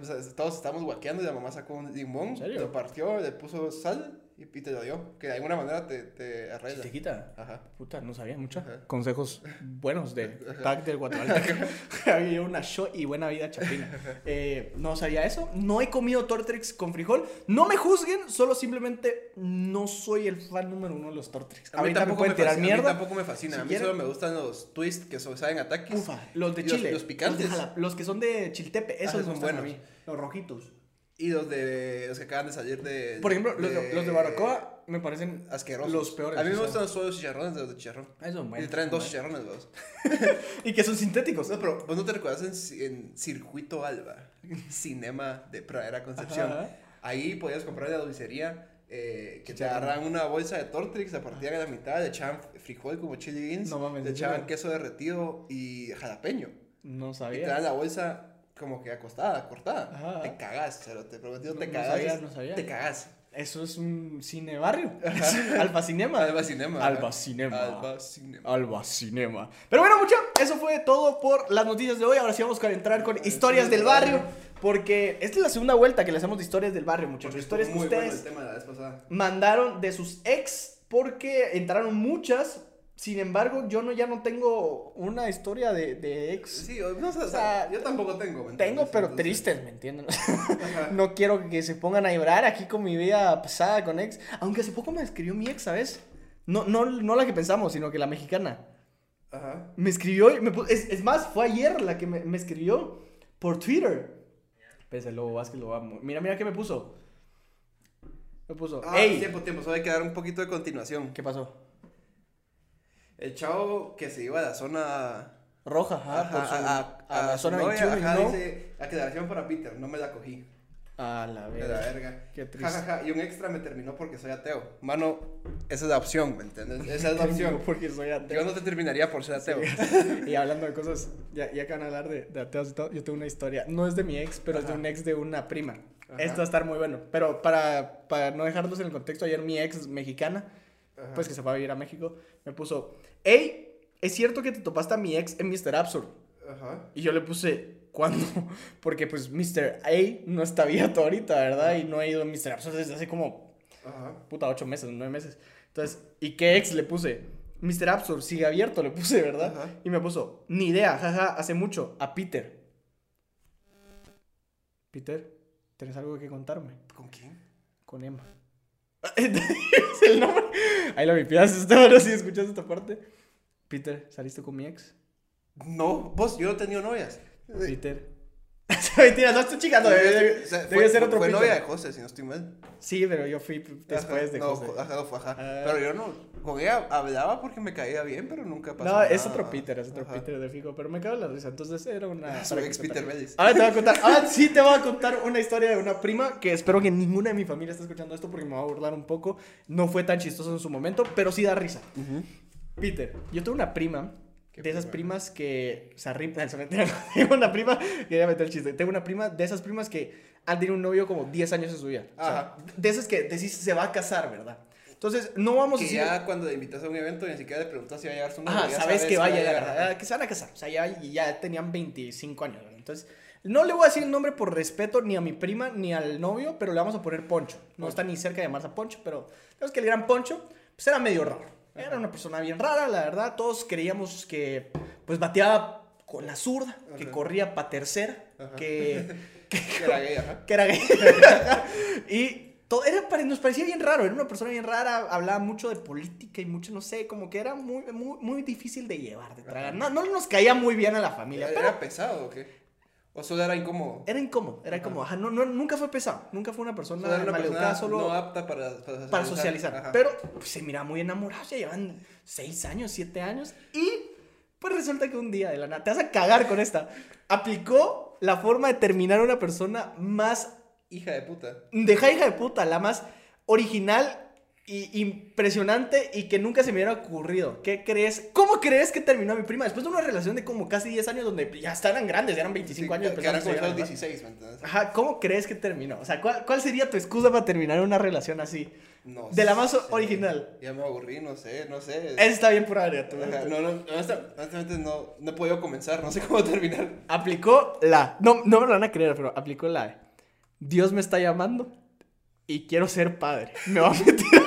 O sea, todos estábamos guaqueando y la mamá sacó un limón, ¿En serio? lo partió, le puso sal y, y te lo dio. Que de alguna manera te, te arregla. ¿Te quita? Ajá. Puta, no sabía mucho. Consejos buenos de tag del guatemalteco. Había una show y buena vida chapina. Eh, no sabía eso. No he comido Tortrix con frijol. No me juzguen, solo simplemente no soy el fan número uno de los Tortrix. A mí, tampoco me tirar fascina, a mí tampoco me fascina. Si a mí quieren- solo me gustan los twists que so- saben ataques. Ufa, los de los- Chile. los picantes. Los, de jala- los que son de Chiltepe, esos me son gustan a buenos. mí. Los rojitos. Y los de los que acaban de salir de. Por ejemplo, los de, los de Baracoa me parecen Asquerosos. los peores. A mí me gustan solo los chicharrones de los de chicharrón. Ah, esos son Y traen dos chicharrones los. Y que son sintéticos. No, pero vos no te recuerdas en, en Circuito Alba, Cinema de Pradera Concepción. Ajá. Ahí podías comprar en la dulcería eh, que te agarraban una bolsa de Tortrix, la partían a la mitad, le echaban frijol como chili beans, No mames, le ¿en echaban queso derretido y jalapeño. No Y te sabía. dan la bolsa como que acostada, cortada. Ajá. Te cagás, pero te prometido, No- te no cagás. sabía, no sabía. Te cagás. Eso es un cine barrio. Alba Cinema. Alba Cinema. Alba. Cinema. Alba Cinema. Alba Cinema. Pero bueno, mucha, eso fue todo por las noticias de hoy. Ahora sí vamos a entrar con historias del barrio. Porque esta es la segunda vuelta que le hacemos de historias del barrio, muchachos. Historias que bueno ustedes el tema de la vez pasada. mandaron de sus ex porque entraron muchas. Sin embargo, yo no, ya no tengo una historia de, de ex. Sí, o- no sé, o O sea, sea, yo tampoco tengo. ¿me Tengo, pero Entonces- tristes, ¿me entienden? No quiero que se pongan a llorar aquí con mi vida pasada con ex. Aunque hace poco me escribió mi ex, ¿sabes? No, no, no la que pensamos, sino que la mexicana. Ajá. Me escribió, y me es, es más, fue ayer la que me, me escribió por Twitter. Pese Lobo Vázquez lo amo. Mira, mira qué me puso. Me puso, Ah, ¡Ey! tiempo, tiempo. Solo hay que dar un poquito de continuación. ¿Qué pasó? El chavo que se iba a la zona. Roja, ajá, ajá, su- a, a- a la zona novia, 21 y ajá, no. dice, aclaración para Peter, no me la cogí. A la De la verga. verga. Qué Ja, triste. ja, ja, Y un extra me terminó porque soy ateo. Mano, esa es la opción, ¿me entiendes? Esa es la opción. Porque soy ateo. Yo no te terminaría por ser ateo. Y hablando de cosas, ya, ya que van a hablar de, de ateos y todo, yo tengo una historia. No es de mi ex, pero es de Ajá. un ex de una prima. Ajá. Esto va a estar muy bueno. Pero para, para no dejarlos en el contexto, ayer mi ex mexicana, Ajá. pues que se fue a vivir a México, me puso, hey, ¿es cierto que te topaste a mi ex en Mr. Absurd? Ajá. Y yo le puse, ¿cuándo? Porque pues Mr. A no está abierto ahorita, ¿verdad? Y no he ido a Mr. Absurd desde hace como Ajá. puta, ocho meses, nueve meses. Entonces, ¿y qué ex le puse? Mr. Absurd sigue abierto, le puse, ¿verdad? Ajá. Y me puso, ni idea, jaja, hace mucho, a Peter. Peter, ¿tienes algo que contarme? ¿Con quién? Con Emma. Es el nombre. Ahí lo vipias, Esteban, si escuchas esta parte. Peter, ¿saliste con mi ex? No, vos, yo no he tenido novias. Peter. Mentira, no estoy chicando, debe, debe- O sea, debe fue, ser otro fue novia de José, si no estoy mal. Sí, pero yo fui después Ajá, de no, José. jo- Ajá, fue, ajá. Ah. Pero yo no, con ella hablaba porque me caía bien, pero nunca pasó No, nada. es otro Peter, es otro. Peter de fijo, pero me cago en la risa, entonces era una... Su para ex Peter. Bellis. Ahora te voy a contar, ahora sí te voy a contar una historia de una prima que espero que ninguna de mi familia esté escuchando esto porque me va a burlar un poco. No fue tan chistoso en su momento, pero sí da risa. Peter, yo tengo una prima, ¿Qué de esas prima? primas que se arriman, tengo una prima, quería meter el chiste, tengo una prima de esas primas que han tenido un novio como 10 años en su vida. O sea, Ajá. de esas que decís se va a casar, ¿verdad? Entonces, no vamos a Que decir... ya cuando le invitas a un evento ni siquiera le preguntas si va a llegar su novio. Ajá, ya sabes, que va a llegar, ajá. ajá, que se van a casar. O sea, ya, ya tenían 25 años. ¿verdad? Entonces, no le voy a decir el nombre por respeto ni a mi prima ni al novio, pero le vamos a poner Poncho. No está ni cerca de llamarse Poncho, pero tenemos que el gran Poncho, pues era medio raro. Era una persona bien rara, la verdad. Todos creíamos que, pues, bateaba con la zurda, que corría para tercera, que, Que era gay, ajá. que era gay. y todo era, nos parecía bien raro, era una persona bien rara, hablaba mucho de política y mucho, no sé, como que era muy, muy, muy difícil de llevar, de tragar. No, no nos caía muy bien a la familia, ¿Era, pero era pesado o qué? ¿O solo era incómodo? era incómodo, era incómodo. Ajá, no, no, nunca fue pesado, nunca fue una persona Solo era una persona solo no apta para, para, para socializar. Ajá. Pero pues, se miraba muy enamorado, ya llevan 6 años, 7 años. Y pues resulta que un día de la nada, te vas a cagar con esta, aplicó la forma de terminar a una persona más Hija de puta. Deja hija de puta, la más original y impresionante y que nunca se me hubiera ocurrido. ¿Qué crees? ¿Cómo crees que terminó mi prima? Después de una relación de como casi 10 años donde ya estaban grandes, ya eran 25 Sí, años. que- que eran como empezaron a los llegar, 16, ¿me entiendes? Ajá, ¿cómo crees que terminó? O sea, ¿cuál, cuál sería tu excusa para terminar una relación así? No De la más sé. original. Ya me aburrí, no sé, no sé. Está bien pura área, tú. Ajá, No, no, honesta- honestamente no, no he podido comenzar, no sé cómo terminar. Aplicó la. No, no me lo van a creer, pero aplicó la. Dios me está llamando y quiero ser padre. Me va a meter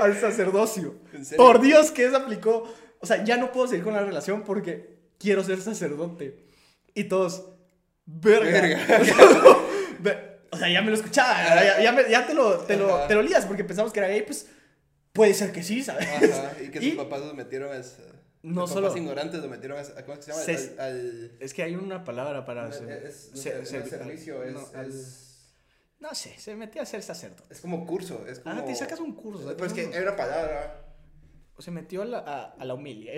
al sacerdocio. Por Dios que eso aplicó. O sea, ya no puedo seguir con la relación porque quiero ser sacerdote. Y todos. Verga. Verga. O, sea, ya me lo escuchaba. Ya, ya me- ya te, lo, te, lo, te lo lías porque pensamos que era gay. Pues puede ser que sí, ¿sabes? Ajá, y que sus Y- papás los metieron a... No solo- papás ignorantes los metieron a... ¿Cómo se llama? Se- Al... al- Es que hay una palabra para. es, es- no se- sé, se- servicio, es, no, es, No sé, se metió a ser sacerdote. es como curso, es como... Ah, te sacas un curso. Pero es que era una palabra. Se metió a la, a, a la humilia.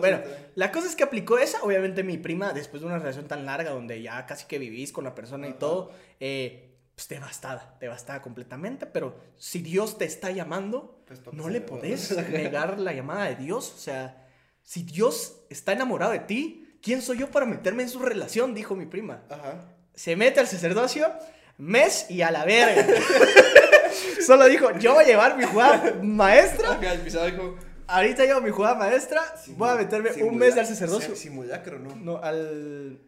Bueno, la cosa es que aplicó esa. Obviamente, mi prima, después de una relación tan larga donde ya casi que vivís con la persona y todo, eh, pues devastada, devastada completamente. Pero si Dios te está llamando, Pues, no le podés negar la llamada de Dios. O sea, si Dios está enamorado de ti, ¿quién soy yo para meterme en su relación? Dijo mi prima. Ajá. Se mete al sacerdocio, mes y a la verga. Solo dijo, yo voy a llevar mi jugada maestra. Ajá, el pisado dijo... Ahorita llevo mi jugada maestra. Voy a meterme un mes al sacerdocio. Simulacro, ¿no? No, al...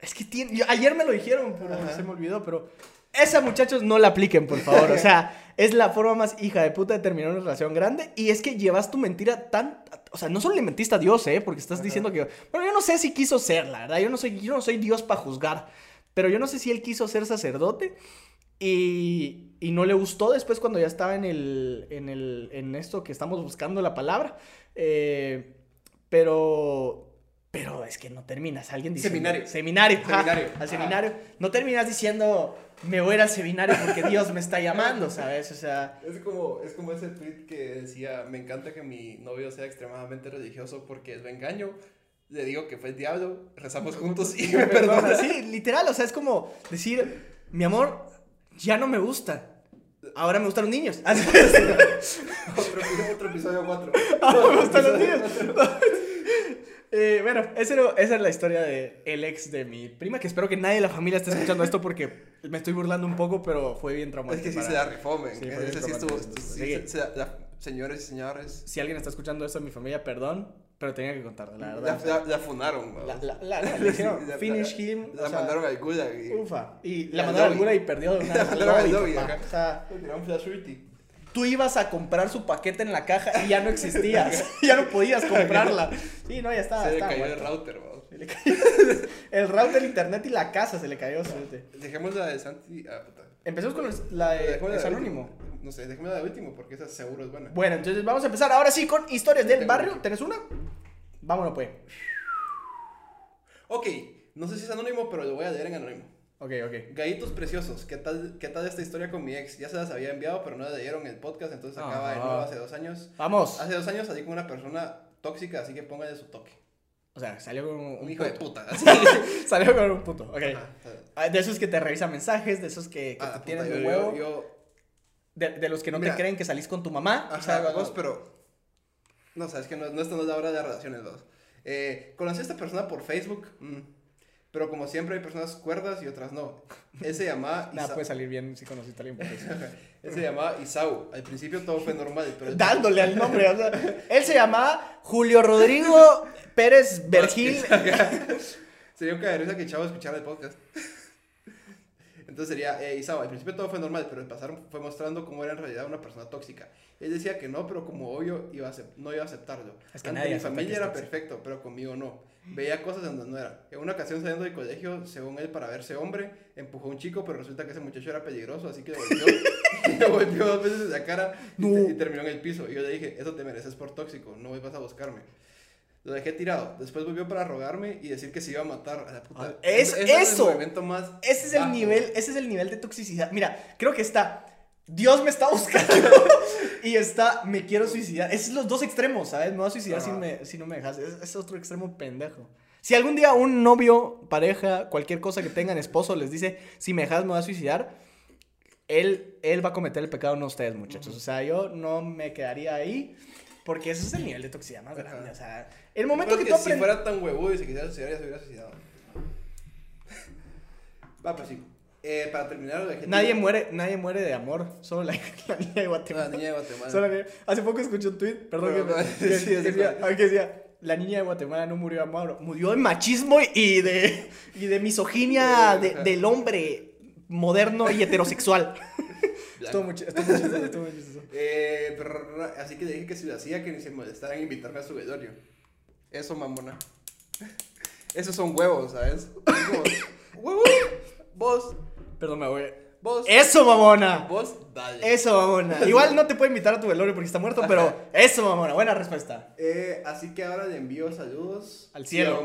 Es que tiene... yo- ayer me lo dijeron, pero Ajá. se me olvidó, pero... Esa, muchachos, no la apliquen, por favor. O sea, es la forma más hija de puta de terminar una relación grande. Y es que llevas tu mentira tan... O sea, no solo le mentiste a Dios, ¿eh? Porque estás Ajá. diciendo que... Bueno, yo no sé si quiso ser, la verdad. Yo no soy, yo no soy Dios para juzgar. Pero yo no sé si él quiso ser sacerdote. Y, y no le gustó después cuando ya estaba en el, en el, en esto que estamos buscando la palabra. Eh, pero, pero es que no terminas. Alguien dice. Seminario. Seminario. ajá, Seminario. al Ajá. seminario. No terminas diciendo, me voy a ir al seminario porque Dios me está llamando, ¿sabes? O sea, Es como, es como ese tweet que decía, me encanta que mi novio sea extremadamente religioso porque lo engaño, le digo que fue el diablo, rezamos juntos y me perdona. Sí, literal. O sea, es como decir, mi amor, ya no me gusta. Ahora me gustan los niños. otro, otro episodio 4. Ahora me gustan los niños. Eh, bueno, esa era, esa era la historia de el ex de mi prima, que espero que nadie de la familia esté escuchando esto porque me estoy burlando un poco, pero fue bien Es traumático. que sí se da rifó, men. Sí, sí estuvo, sí, Sí. se- la- señores y señores. Si alguien está escuchando esto de mi familia, perdón, pero tenía que contarlo, la La, verdad. la, la funaron, La, vamos. la, la, la- La- finish la- him. La mandaron al gulag. Ufa. Y la mandaron al lobby. Gula y perdió de una La mandaron al ajá. O sea, Tú ibas a comprar su paquete en la caja y ya no existías. ya no podías comprarla. Sí, no, ya estaba. Se le estaba cayó el router, vamos. Se le cayó- el router, el internet y la casa se le cayó. Dejemos la de Santi. Ah, puta. Empecemos con la de la de anónimo. No sé, dejemos la de último porque esa seguro es buena. Bueno, entonces vamos a empezar ahora sí con historias del Tengo barrio. una. ¿Tenés una? Vámonos, pues. Ok, no sé si es anónimo, pero lo voy a leer en anónimo. Ok, ok. Gallitos preciosos, ¿qué tal, ¿qué tal esta historia con mi ex? Ya se las había enviado, pero no leyeron en el podcast, entonces acaba de nuevo hace dos años. Vamos. Hace dos años salí con una persona tóxica, así que póngale su toque. O sea, salió con un, Un hijo de puta. así. Salió con un puto. Ok. Ajá. Ah, De esos que te revisan mensajes, de esos que, que Ah, te tienen de huevo. yo- De, de los que no Mira. te creen que salís con tu mamá. Ajá, o sea, vos, pero. No, sabes que no, no, esto no es la hora de relaciones, vos. Eh, conocí a esta persona por Facebook, mm, pero como siempre hay personas cuerdas y otras no. Él se llamaba Nada, Isa- puede salir bien si conociste a alguien por eso. Él se llamaba Isau. Al principio todo fue normal, pero. Dándole al nombre. o sea, él se llamaba Julio Rodrigo Pérez Vergil. Sería un cagadero que chavo escuchar el podcast. Entonces sería, eh, Isao, al principio todo fue normal, pero el pasar fue mostrando cómo era en realidad una persona tóxica. Él decía que no, pero como obvio iba a no iba a aceptarlo. Es que Ante nadie mi familia era perfecto, pero conmigo no. Veía cosas en donde no era. En una ocasión saliendo del colegio, según él, para verse hombre, empujó a un chico, pero resulta que ese muchacho era peligroso, así que golpeó, lo golpeó dos veces en la cara y, No. te- y terminó en el piso. Y yo le dije, eso te mereces por tóxico, no vuelvas a buscarme. Lo dejé tirado. Después volvió para rogarme y decir que se iba a matar a la puta. Ah, es eso. el movimiento más. Ese es el bajo. nivel, ese es el nivel de toxicidad. Mira, creo que está. Dios me está buscando y está, me quiero suicidar. Esos son los dos extremos, ¿sabes? Me voy a suicidar si, me- si no me dejas. Es, es otro extremo pendejo. Si algún día un novio, pareja, cualquier cosa que tengan, esposo, les dice, si me dejas me voy a suicidar, él, él va a cometer el pecado, no ustedes, muchachos. O sea, yo no me quedaría ahí porque ese es el nivel de toxicidad más grande. O sea, el momento Creo que tú si aprendes... fuera tan huevudo y se quisiera suicidar, ya se hubiera suicidado. Va, pues sí. Eh, para terminar, Nadie muere, nadie muere de amor, solo la, la niña de La Guatemala. niña de Guatemala. Solo la Hace poco escuché un tweet, perdón, Pero, que, pero, que- sí, que decía, que decía, la niña de Guatemala no murió de amor, murió de machismo y de, y de misoginia de- del hombre moderno y heterosexual. Estuvo muy, chistoso. Eh, pero, así que le dije que si lo hacía, que ni se molestaran en invitarme a su velorio. Eso, mamona. Esos son huevos, ¿sabes? Es como, huevo, vos, Perdón, me voy. vos, ¡Eso, mamona! vos, dale. Eso, mamona. Igual no te puede invitar a tu velorio porque está muerto, pero eso, mamona. Buena respuesta. Eh, así que ahora le envío saludos Al cielo.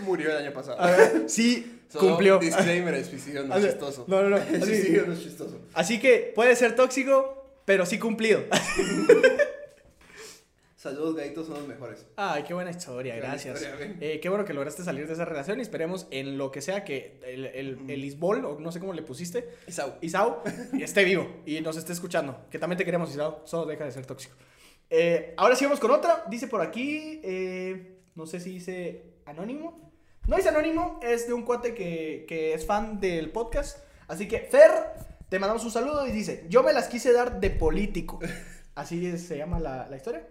Murió el año pasado. A ver, sí, Cumplió. Disclaimer, suicidio no es chistoso. No, no, no. Así- suicidio no es chistoso. Así que puede ser tóxico, pero sí cumplido. Saludos, gaitos, son los mejores. Ay, qué buena historia, Qué buena gracias. historia. Eh, qué bueno que lograste salir de esa relación y esperemos en lo que sea que el, el, el Isbol, o no sé cómo le pusiste, Isau. Isao, esté vivo y nos esté escuchando. Que también te queremos, Isao, solo deja de ser tóxico. Eh, ahora sí vamos con otra. Dice por aquí, eh, no sé si dice anónimo. No dice anónimo, es de un cuate que, que es fan del podcast. Así que, Fer, te mandamos un saludo y dice, yo me las quise dar de político. Así es- se llama la, la historia.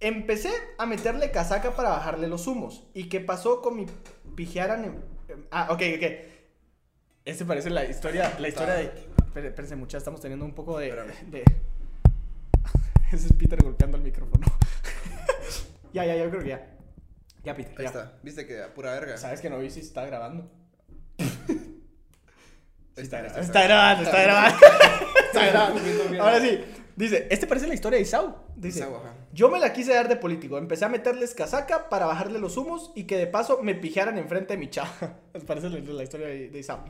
Empecé a meterle casaca para bajarle los humos. ¿Y qué pasó con mi pijearan en... Ah, ok, ok. Este parece la historia, la historia de... Espérense, muchachos, estamos teniendo un poco de... Ese es Peter golpeando el micrófono. ya, ya, yo creo que ya. Ya, Peter, Ahí ya. está. Viste que a pura verga. ¿Sabes que no vi si está grabando? Está, está, grabando, está grabando, está grabando. Está grabando. Ahora sí. Dice, este parece la historia de Isau. Dice, ajá. yo me la quise dar de político. Empecé a meterles casaca para bajarle los humos y que de paso me pijaran enfrente de mi chava. parece la, la historia de, de Isau.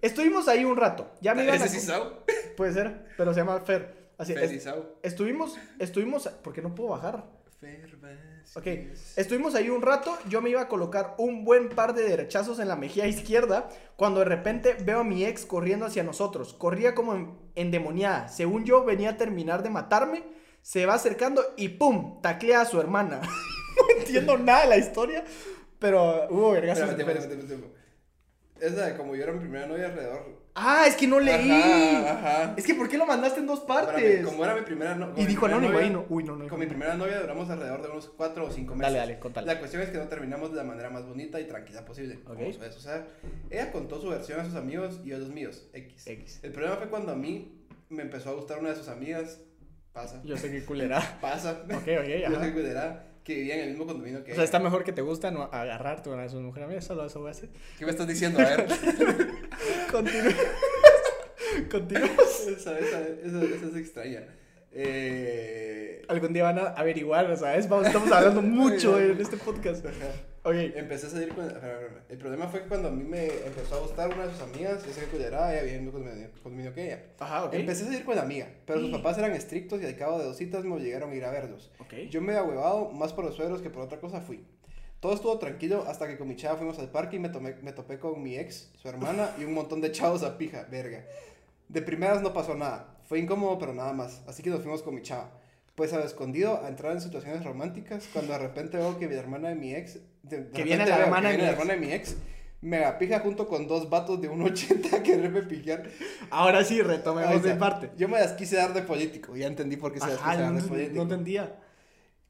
Estuvimos ahí un rato. Ya me ¿Ese es Isau? Puede ser, pero se llama Fer. Así, Fer es- Isau. estuvimos, estuvimos, porque no puedo bajar. Fer Ok, estuvimos ahí un rato, yo me iba a colocar un buen par de derechazos en la mejilla izquierda, cuando de repente veo a mi ex corriendo hacia nosotros. Corría como en- endemoniada. Según yo, venía a terminar de matarme, se va acercando y ¡pum! Taclea a su hermana. no entiendo nada de la historia, pero hubo. Espérame, espérame. Esa de como yo era mi primera novia alrededor. Ah, es que no leí. Ajá, ajá. Es que ¿por qué lo mandaste en dos partes? Espérame, como era mi primera no- Y mi dijo anónimo ahí, no. Uy, no, no. Con mi primera novia duramos alrededor de unos 4 o 5 meses. Dale, dale, contale. La cuestión es que no terminamos de la manera más bonita y tranquila posible. Ok. Como suele suceder. Ella contó su versión a sus amigos y yo los míos. X. X. El problema fue cuando a mí me empezó a gustar una de sus amigas. Pasa. Yo sé que culera. Pasa. Ok, ok, Yo ajá. soy culera que vivía en el mismo condominio que O sea, está mejor que te gusta no agarrarte una de sus mujeres. Mira, solo eso voy a hacer. ¿Qué me estás diciendo? A ver. Continúa. Continúa. esa, esa, esa, esa es extraña. Eh... Algún día van a averiguar, ¿sabes? Vamos, estamos hablando mucho en este podcast. ajá. Empecé a salir con... El problema fue que cuando a mí me empezó a gustar una de sus amigas, yo sé que culera, ella vivía en el mismo condominio- condominio que ella. Ajá, ok. Empecé a salir con la amiga, pero sus papás eran estrictos y al cabo de dos citas me obligaron a ir a verlos. Ok. Yo me había huevado, más por los suegros que por otra cosa fui. Todo estuvo tranquilo hasta que con mi chava fuimos al parque y me, tomé, me topé con mi ex, su hermana y un montón de chavos a pija, verga. De primeras no pasó nada, fue incómodo pero nada más, así que nos fuimos con mi chava. Pues a escondido a entrar en situaciones románticas cuando de repente veo que mi hermana de mi ex... de- de Que viene la hermana de mi la hermana de mi ex. Me pija junto con dos vatos de 1.80 a quererme pijar. Ahora sí, retomemos está. de parte. Yo me las quise dar de político, ya entendí por qué se las Ajá, quise dar no, de no político. entendía.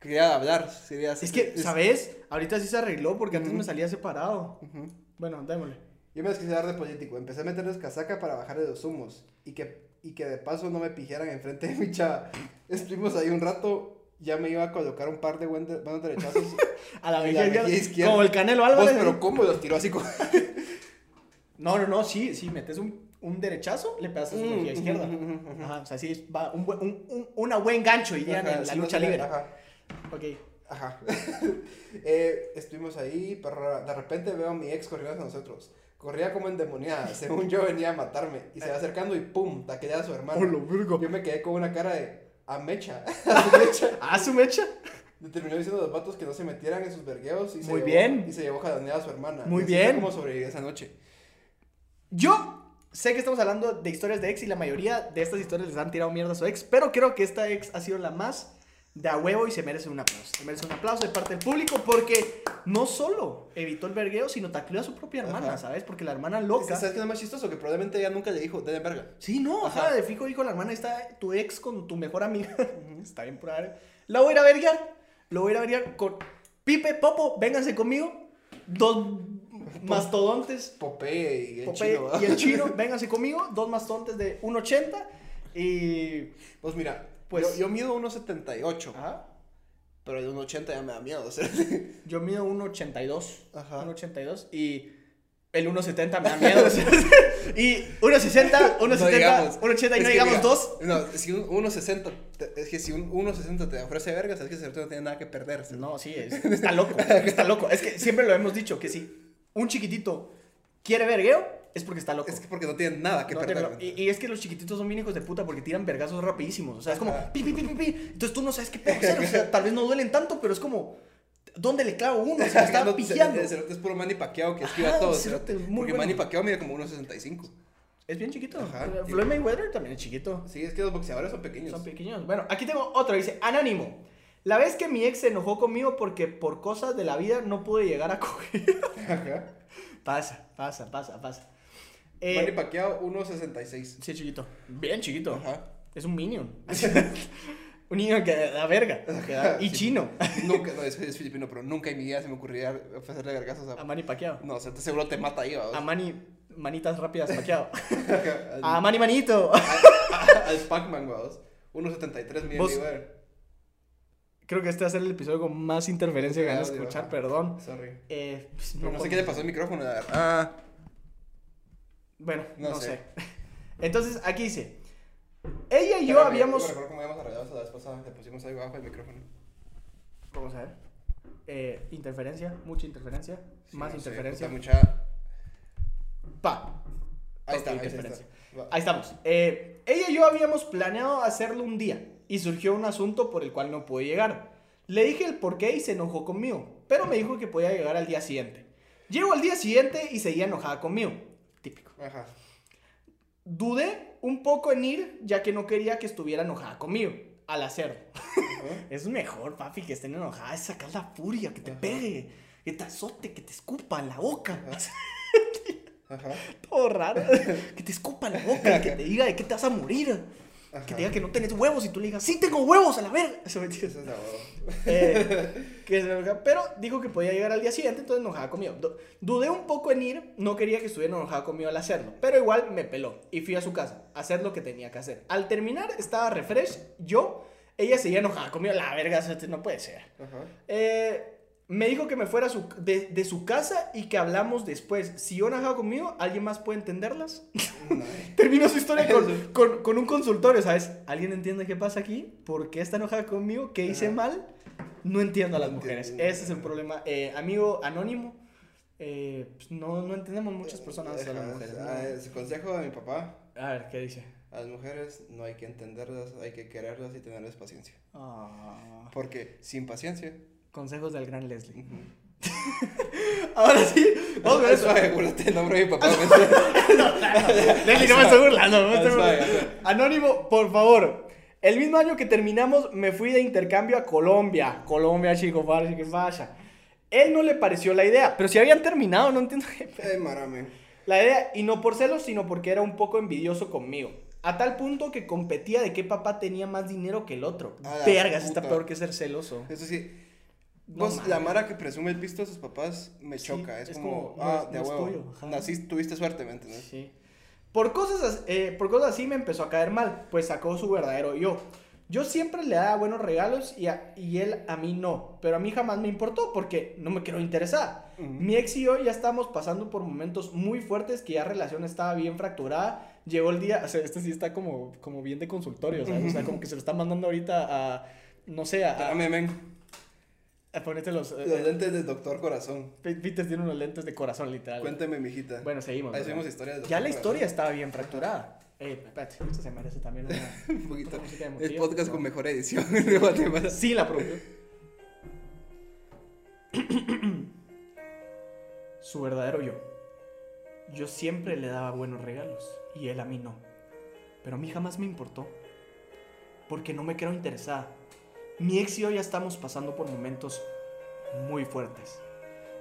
Quería hablar, sería Es que, ¿sabes? Ahorita sí se arregló porque antes Ujú. me salía separado. Ujú. Bueno, démosle. Yo me las quise dar de político. Empecé a meterles casaca para bajarle los humos. Y que, y que de paso no me pijaran enfrente de mi chava. Estuvimos ahí un rato. Ya me iba a colocar un par de buen de- buenos derechazos. A la Y mejilla izquierda. Como el Canelo Vos, Álvarez. pero ¿cómo los tiró así como.? No, no, no, sí, sí, metes un, un derechazo, le pegas a su mejilla Mm, izquierda. ujú, ujú. Ajá, o sea, sí, va un, un, un, una buen gancho, dirían Ajá, en la sí, lucha libre. Ajá. Ok. Ajá. Eh, estuvimos ahí, pero de repente veo a mi ex corriendo hacia nosotros. Corría como endemoniada. Según yo venía a matarme. Y se va acercando y ¡pum! Taqueaba a su hermano. Yo me quedé con una cara de. A mecha. A su mecha. Ah, su mecha. Le terminó diciendo a los vatos que no se metieran en sus vergueos. Y se Muy llevó- bien. Y se llevó jalaneada a su hermana. Muy Y así bien. fue como sobreviví esa noche. Yo sé que estamos hablando de historias de ex y la mayoría de estas historias les han tirado mierda a su ex, pero creo que esta ex ha sido la más de a huevo y se merece un aplauso. Se merece un aplauso de parte del público porque no solo evitó el vergueo, sino tacleó a su propia hermana, Ajá. ¿sabes? Porque la hermana loca. ¿Sabes qué es más chistoso? Que probablemente ella nunca le dijo, de verga. Sí, no, ajá, Ajá. de fijo dijo la hermana, está tu ex con tu mejor amiga. está bien verga. La voy a ir a verguear. Lo voy a ir a verguear con Pipe, Popo, vénganse conmigo. Dos mastodontes Popeye y el Popeye chino. y el chino, vénganse conmigo, dos mastodontes de 1.80 y... Pues mira, Pues- yo, yo mido 1.78. Ajá. Pero el 1.80 ya me da miedo. sea. Yo mido 1.82, Ajá. 1.82 y el 1.70 me da miedo. sea, y 1.60, 1.70, No digamos. 1.80 y no digamos mira, dos. No, si un 1.60, te- es que si un 1.60 te ofrece vergas, es que ese no tiene nada que perder. ¿sí? No, sí, es- está loco, está loco. Es que siempre lo hemos dicho, que si un chiquitito quiere vergueo, es porque está loco. Es que porque no tiene nada que No, perder. y, y es que los chiquititos son bien hijos de puta porque tiran vergazos rapidísimos. O sea, es como pi, pi, pi, pi, pi. Entonces tú no sabes qué pedo hacer. O sea, tal vez no duelen tanto, pero es como, ¿dónde le clavo uno? Se me está No. El cerote es puro Manny Pacquiao que esquiva Ajá, todo. cerote, porque bueno. Manny Pacquiao mide como 1.65. Es bien chiquito. Ajá. Floyd Mayweather también es chiquito. Sí, es que los boxeadores son pequeños. Son pequeños. Bueno, aquí tengo otro. Dice, anónimo. La vez que mi ex se enojó conmigo porque por cosas de la vida no pude llegar a coger. Ajá. pasa, pasa, pasa, pasa. Eh, Manny Pacquiao 1.66. sí, chiquito. Bien chiquito. Ajá. Es un minion. un niño que da verga. que da- y Sí. chino. Nunca, no, es, es filipino, pero nunca en mi vida se me ocurriría hacerle vergazos a... A Manny Pacquiao. No, o sea, te seguro te mata ahí, ¿va? A Manny Manitas rápidas Pacquiao. A Manny Manito. al Pac-Man, vamos. 1.73 mide Vos-. Creo que este va a ser el episodio con más interferencia que van a Audio, escuchar, perdón. Sorry. Eh, pues, no sé qué le pasó al micrófono, verdad. Ah, Bueno, no, No sé. sé. Entonces, aquí dice. Ella y yo espérame, habíamos. Recuerdo cómo habíamos arreglado la vez pasada. Le pusimos algo abajo del micrófono. Vamos a ver. Eh, interferencia, mucha interferencia. Sí, más no sé, interferencia. puta, mucha... Pa. Ahí está, ahí está. Ahí estamos. Eh, ella y yo habíamos planeado hacerlo un día y surgió un asunto por el cual no pude llegar. Le dije el por qué y se enojó conmigo, pero me dijo que podía llegar al día siguiente. Llego al día siguiente y seguía enojada conmigo. Típico. Ajá. Dudé un poco en ir ya que no quería que estuviera enojada conmigo al hacerlo. Ajá. Es mejor, papi, que estén enojadas, es sacar la furia, que te Ajá. pegue, que te azote, que te escupa en la boca. Ajá. Todo raro. que te escupa en la boca y que te diga de qué te vas a morir. Ajá. Que te diga que no tenés huevos y tú le digas, sí tengo huevos a la verga. Eso me entiendes. Eso es la huevo. Eh, que se pero dijo que podía llegar al día siguiente, entonces enojada conmigo. Du- Dudé un poco en ir, no quería que estuviera enojada conmigo al hacerlo, pero igual me peló y fui a su casa a hacer lo que tenía que hacer. Al terminar estaba refresh, yo, ella seguía enojada conmigo, la verga, no puede ser. Ajá. Eh, me dijo que me fuera su- de, de su casa y que hablamos después. Si yo enojado conmigo, ¿alguien más puede entenderlas? No. Terminó su historia con, con- con un consultorio, ¿sabes? ¿Alguien entiende qué pasa aquí? ¿Por qué está enojada conmigo? ¿Qué hice Ajá. mal? No entiendo a las No mujeres. entiendo. Ese es el problema. Eh, amigo anónimo, eh, pues no, no entendemos muchas personas a las mujeres. ¿no? Ah, es consejo de mi papá. A ver, ¿qué dice? A las mujeres no hay que entenderlas, hay que quererlas y tenerles paciencia. Ah, Porque sin paciencia. Consejos del gran Leslie. ujú. Ahora sí, vamos a ver Eso, acuérdate el nombre de mi papá. Leslie, no me estoy burlando. no me estoy Ah, burlando. suave, suave. Anónimo, por favor. El mismo año que terminamos, me fui de intercambio a Colombia. Colombia, chico, parce, que vaya. Él no le pareció la idea, pero si habían terminado, no entiendo qué Eh, marame. La idea, y no por celos, sino porque era un poco envidioso conmigo. A tal punto que competía de qué papá tenía más dinero que el otro. Vergas, está peor que ser celoso. Eso sí. No Vos, mames. la Mara que presume el pisto de sus papás me Sí, choca. Es, es como, como, no ah, es- de no huevo. Naciste, tuviste suerte, ¿me entiendes? Sí. Por cosas, as- eh, por cosas así me empezó a caer mal, pues sacó su verdadero yo. Yo siempre le daba buenos regalos y, a- y él a mí no, pero a mí jamás me importó porque no me quiero interesar. Ujú. Mi ex y yo ya estábamos pasando por momentos muy fuertes que ya relación estaba bien fracturada. Llegó el día, o sea, este sí está como, como bien de consultorio, ¿sabes? O sea, como que se lo está mandando ahorita a, no sé, a, a, Dame, men. a ponerte los... eh, Los lentes del doctor corazón. Pe- Peter tiene unos lentes de corazón, literal. Cuéntame, mijita. Bueno, seguimos. Ahí ¿verdad? subimos historias del Ya la historia estaba bien fracturada. Eh, espérate, esto se merece también una... Un poquito. una emotiva, podcast ¿no? con mejor edición de Guatemala. Sí, la producción. Su verdadero yo. Yo siempre le daba buenos regalos y él a mí no. Pero a mí jamás me importó. Porque no me creo interesada. Mi ex y yo ya estamos pasando por momentos muy fuertes.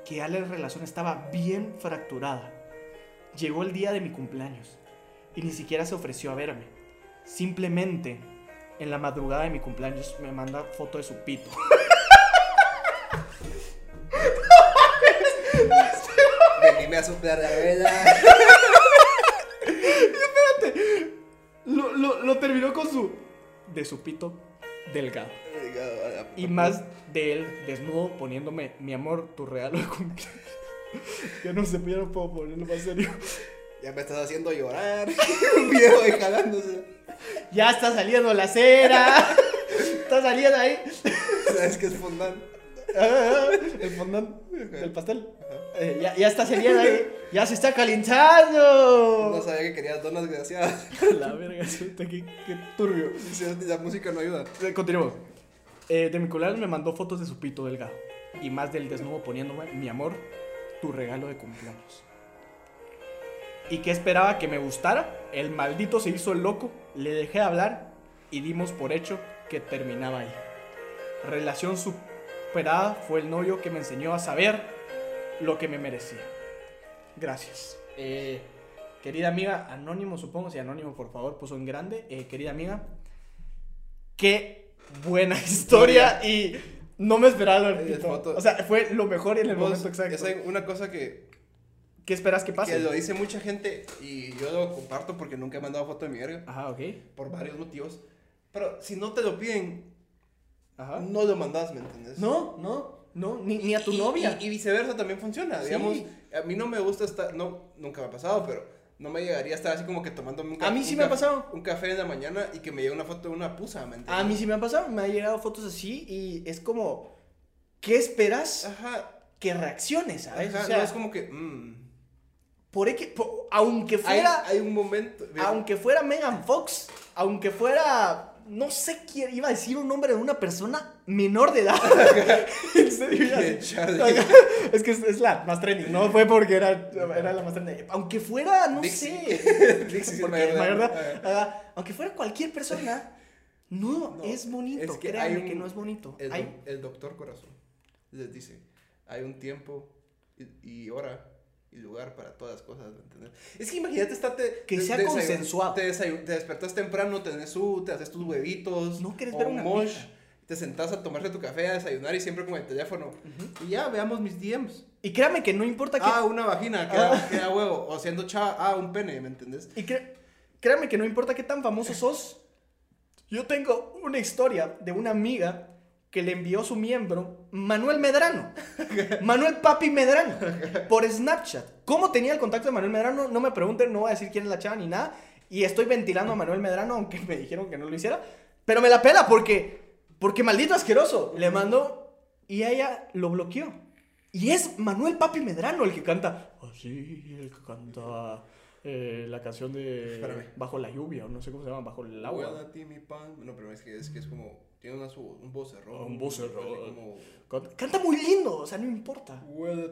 Que ya la relación estaba bien fracturada. Llegó el día de mi cumpleaños y ni siquiera se ofreció a verme. Simplemente en la madrugada de mi cumpleaños me manda foto de su pito. Venime a soplar la vela. Lo, lo- lo terminó con su. de su pito delgado. Y más de él desnudo poniéndome, mi amor, tu regalo de cumpleaños. ya no sé, ya no puedo ponerlo más serio. Ya me estás haciendo llorar. Un viejo ahí jalándose. Ya está saliendo la cera. está saliendo ahí. ¿Sabes qué es fondant? Ah, el fondant del pastel. Eh, ya, ya está saliendo ahí. Ya se está calentando. No sabía que querías donas graciadas. La verga, suelta, qué, qué turbio. La música no ayuda. Eh, Continuemos. Eh, de mi cumpleaños me mandó fotos de su pito delgado. Y más del desnudo poniéndome, mi amor, tu regalo de cumpleaños. ¿Y qué esperaba que me gustara? El maldito se hizo el loco, le dejé hablar y dimos por hecho que terminaba ahí. Relación superada fue el novio que me enseñó a saber lo que me merecía. Gracias. Eh, querida amiga, anónimo supongo, si anónimo por favor puso en grande. Eh, querida amiga, qué buena historia y no me esperaba lo del pito. foto. O sea, fue lo mejor en el Vos, momento exacto. esa es una cosa que, ¿Qué esperas que pase? que lo dice mucha gente y yo lo comparto porque nunca he mandado foto de mi verga. Ajá, ok. Por varios motivos. Pero si no te lo piden, Ajá. no lo mandas, ¿me entiendes? No, no, no, ni, ni a tu Y- novia. Y, y viceversa también funciona. Sí. Digamos, a mí no me gusta estar, no, nunca me ha pasado, pero no me llegaría a estar así como que tomándome un café. A mí sí me ha pasado. Un café en la mañana y que me llegue una foto de una pusa, ¿me entiendes? A mí sí me ha pasado, me han llegado fotos así y es como, ¿qué esperas Ajá. que reacciones, ¿sabes? ajá, o sea, no es como que. mm. por, aunque fuera, hay un momento. aunque fuera Megan Fox, aunque fuera, no sé quién, iba a decir un nombre de una persona menor de edad. en serio, iba a Que decir- Charlie. es que es, es la más trending, no fue porque era, era la más trending. Aunque fuera, no Dixie. sé. Dixie porque es mayor edad. Ajá. Aunque fuera cualquier persona, no, No, es bonito. es que créanme hay un- que no es bonito. El, Hay- el doctor corazón les dice: hay un tiempo y, y hora y lugar para todas las cosas, ¿me entiendes? Es que imagínate, estate... Que sea consensuado. Te, te despertas temprano, tenés su, te haces tus huevitos. No querés ver una mosh. Te sentás a tomarte tu café, a desayunar y siempre con el teléfono. Y ya, veamos mis DMs. Y créame que no importa que... Ah, una vagina, queda, queda huevo. O siendo chava, ah, un pene, ¿me entendés? Y cre- créame que no importa qué tan famoso sos. Yo tengo una historia de una amiga que le envió su miembro, Manuel Medrano. Manuel Papi Medrano. Por Snapchat. ¿Cómo tenía el contacto de Manuel Medrano? No me pregunten, no voy a decir quién es la chava ni nada. Y estoy ventilando a Manuel Medrano, aunque me dijeron que no lo hiciera. Pero me la pela porque, porque maldito asqueroso. Le mandó y ella lo bloqueó. Y es Manuel Papi Medrano el que canta. Así, el que canta eh, la canción de Espérame. Bajo la lluvia, o no sé cómo se llama, Bajo el Agua. agua. a ti mi pan. No, pero es que es, que es como. Tiene una, un vocerrón. Un vocerrón. Huele Como. Canta- muy lindo, o sea, no importa.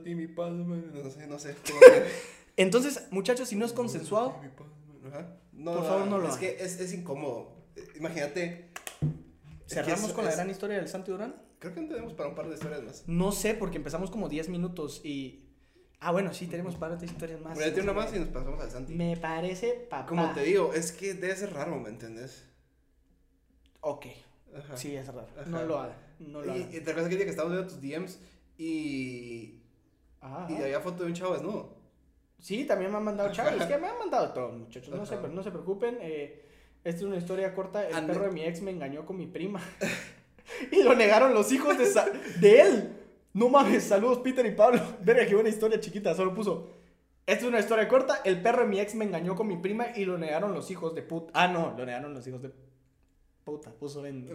Mi pan, man. No sé, no sé. Entonces, muchachos, si no es consensuado. No, Por favor, no lo Es hagan. que es, es incómodo. Eh, Imagínate. Cerramos es- con la es- gran historia del Santi Durán. Creo que tenemos para un par de historias más. No sé, porque empezamos como 10 minutos y. Ah, bueno, sí, tenemos par de historias más. Tiene una más y nos pasamos al Santi. Me parece papá. Como te digo, es que debe ser raro, ¿me entiendes? Ok, Ajá. sí, es raro. Ajá. No lo haga. No lo Y, haga. y te acuerdas que día que estábamos viendo tus DMs y. Ajá. Y había foto de un chavo desnudo. Sí, también me han mandado chavos. Es que me han mandado todo, muchachos. No se, no se preocupen. eh, esta es una historia corta. El Ande- perro de mi ex me engañó con mi prima. y lo negaron los hijos de, sa- de él. No mames, saludos Peter y Pablo. Verga, qué buena historia chiquita. Solo puso. Esta es una historia corta. El perro de mi ex me engañó con mi prima y lo negaron los hijos de puta. Ah, no, lo negaron los hijos de puta. Puso en.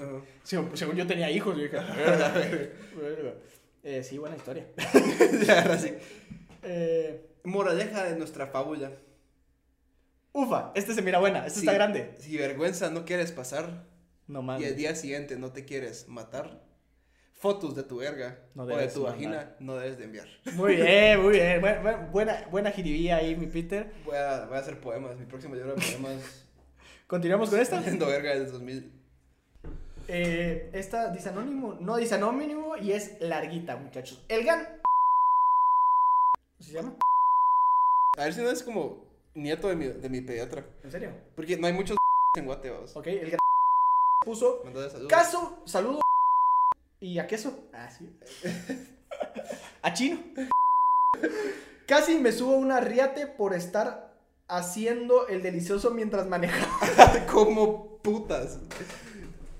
Según, según yo tenía hijos, yo dije. "Verga, verga". Eh, sí, buena historia. Ya, ahora sí. Eh, Moraleja de nuestra fábula. Ufa, este se mira buena. Este Si- está grande. Si vergüenza no quieres pasar No y el día siguiente no te quieres matar, fotos de tu verga No o de tu mandar. vagina no debes de enviar. Muy bien, muy bien. Buena, buena, buena, jiribilla ahí, mi Peter. Voy a, voy a hacer poemas. Mi próximo libro de poemas. Continuamos con esta. Viendo verga desde 2000. Eh, esta dice anónimo, no dice anónimo y es larguita, muchachos. El gan. ¿Cómo se llama? A ver si no es como nieto de mi, de mi pediatra. ¿En serio? Porque no hay muchos en Guate, vamos. Ok, el gan puso saludos. caso, saludo y a queso. Ah, sí. A chino. Casi me subo a una riate por estar haciendo el delicioso mientras manejaba. como putas.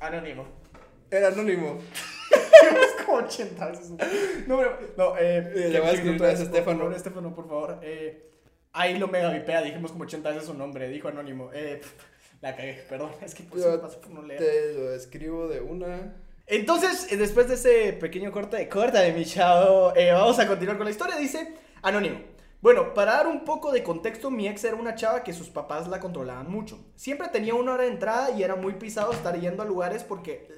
Anónimo. Era anónimo. Es como 80 veces. No, pero, no, eh. Le voy a escribir otra vez a por Estefano. favor, Estefano, por favor. Eh, ahí lo mega vipea, dijimos como 80 veces su nombre, dijo anónimo. Eh, la cagué, perdón, es que Yo me pasó por no leer. Te lo escribo de una. Entonces, eh, después de ese pequeño corte de corta de mi chavo, eh, vamos a continuar con la historia. Dice Anónimo. Bueno, para dar un poco de contexto, mi ex era una chava que sus papás la controlaban mucho. Siempre tenía una hora de entrada y era muy pisado estar yendo a lugares porque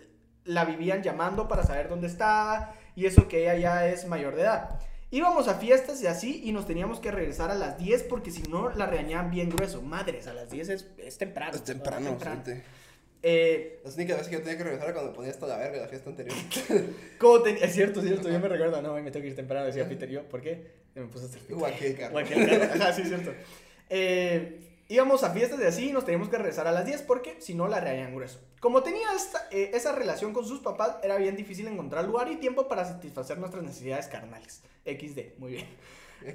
la vivían llamando para saber dónde estaba y eso que ella ya es mayor de edad. Íbamos a fiestas y así y nos teníamos que regresar a las 10 porque si no la regañaban bien grueso. Madres, a las 10 es, es temprano. Es temprano, temprano. gente. Eh, Las únicas veces que yo tenía que regresar cuando ponía hasta la verga la fiesta anterior. ¿Cómo te- Es cierto, es cierto, yo me recuerdo, no, me tengo que ir temprano, decía Peter, yo, ¿por qué? Me puse a hacer carro, ajá, sí, es cierto. Eh, íbamos a fiestas de así y nos teníamos que regresar a las 10 porque si no la reañan grueso. Como tenía esta- eh, esa relación con sus papás, era bien difícil encontrar lugar y tiempo para satisfacer nuestras necesidades carnales. XD, muy bien.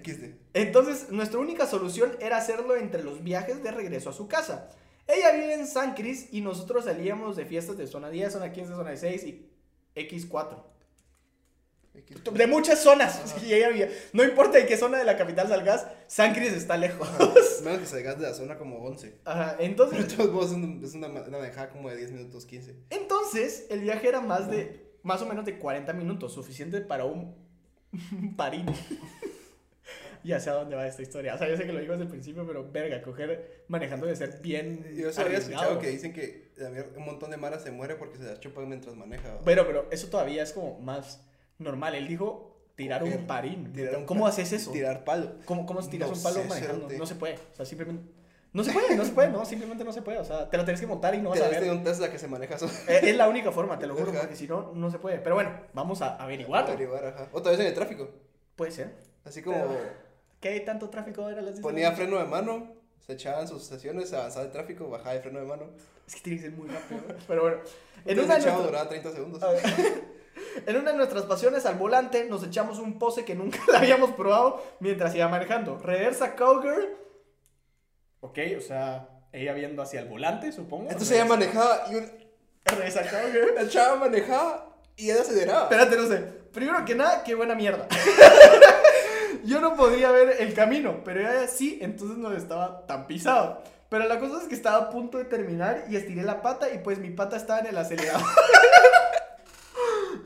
XD. Entonces, nuestra única solución era hacerlo entre los viajes de regreso a su casa. Ella vive en San Cris y nosotros salíamos de fiestas de zona 10, zona 15, zona 6 y X4. De muchas zonas. No importa en qué zona de la capital salgas, San Cris está lejos. Menos que salgas de la zona como 11. Ajá, Pero entonces, de todos modos es una, una, manejada como de 10 minutos 15. entonces, el viaje era más de, más o menos de 40 minutos, suficiente para un, parín. ya sé a dónde va esta historia. O sea, yo sé que lo digo desde el principio, pero verga, coger manejando de ser bien. Yo solo había escuchado que dicen que la un montón de maras se muere porque se las chupan mientras maneja. Pero, pero eso todavía es como más normal. Él dijo tirar un parín. tirar ¿Cómo haces eso? Tirar palo. ¿Cómo, cómo tiras No un palo manejando? No se puede. O sea, simplemente. No se puede, no se puede, no, simplemente no se puede. O sea, te lo tienes que montar y no vas a ver. un Tesla que se maneja solo. Eh, Es la única forma, te lo juro, porque si no, no se puede. Pero bueno, vamos a averiguarlo. Averiguar, ajá. Otra vez en el tráfico. Puede ser. Así como. Pero- ¿Qué tanto tráfico era las 10 de la Ponía freno de mano, se echaban sus estaciones, avanzaba el tráfico, bajaba el freno de mano. Es que tiene que ser muy rápido. Pero bueno. En una, echaba nuestras- duraba 30 segundos. en una de nuestras pasiones al volante nos echamos un pose que nunca la habíamos probado mientras iba manejando. Reversa Cowgirl. Ok, o sea, ella viendo hacia el volante, supongo. Entonces ella manejaba y un... Reversa Cowgirl. la chava manejaba y ella aceleraba. Espérate, no sé. Primero que nada, qué buena mierda. Yo no podía ver el camino, pero ella sí, entonces no estaba tan pisado. Pero la cosa es que estaba a punto de terminar y estiré la pata y pues mi pata estaba en el acelerador.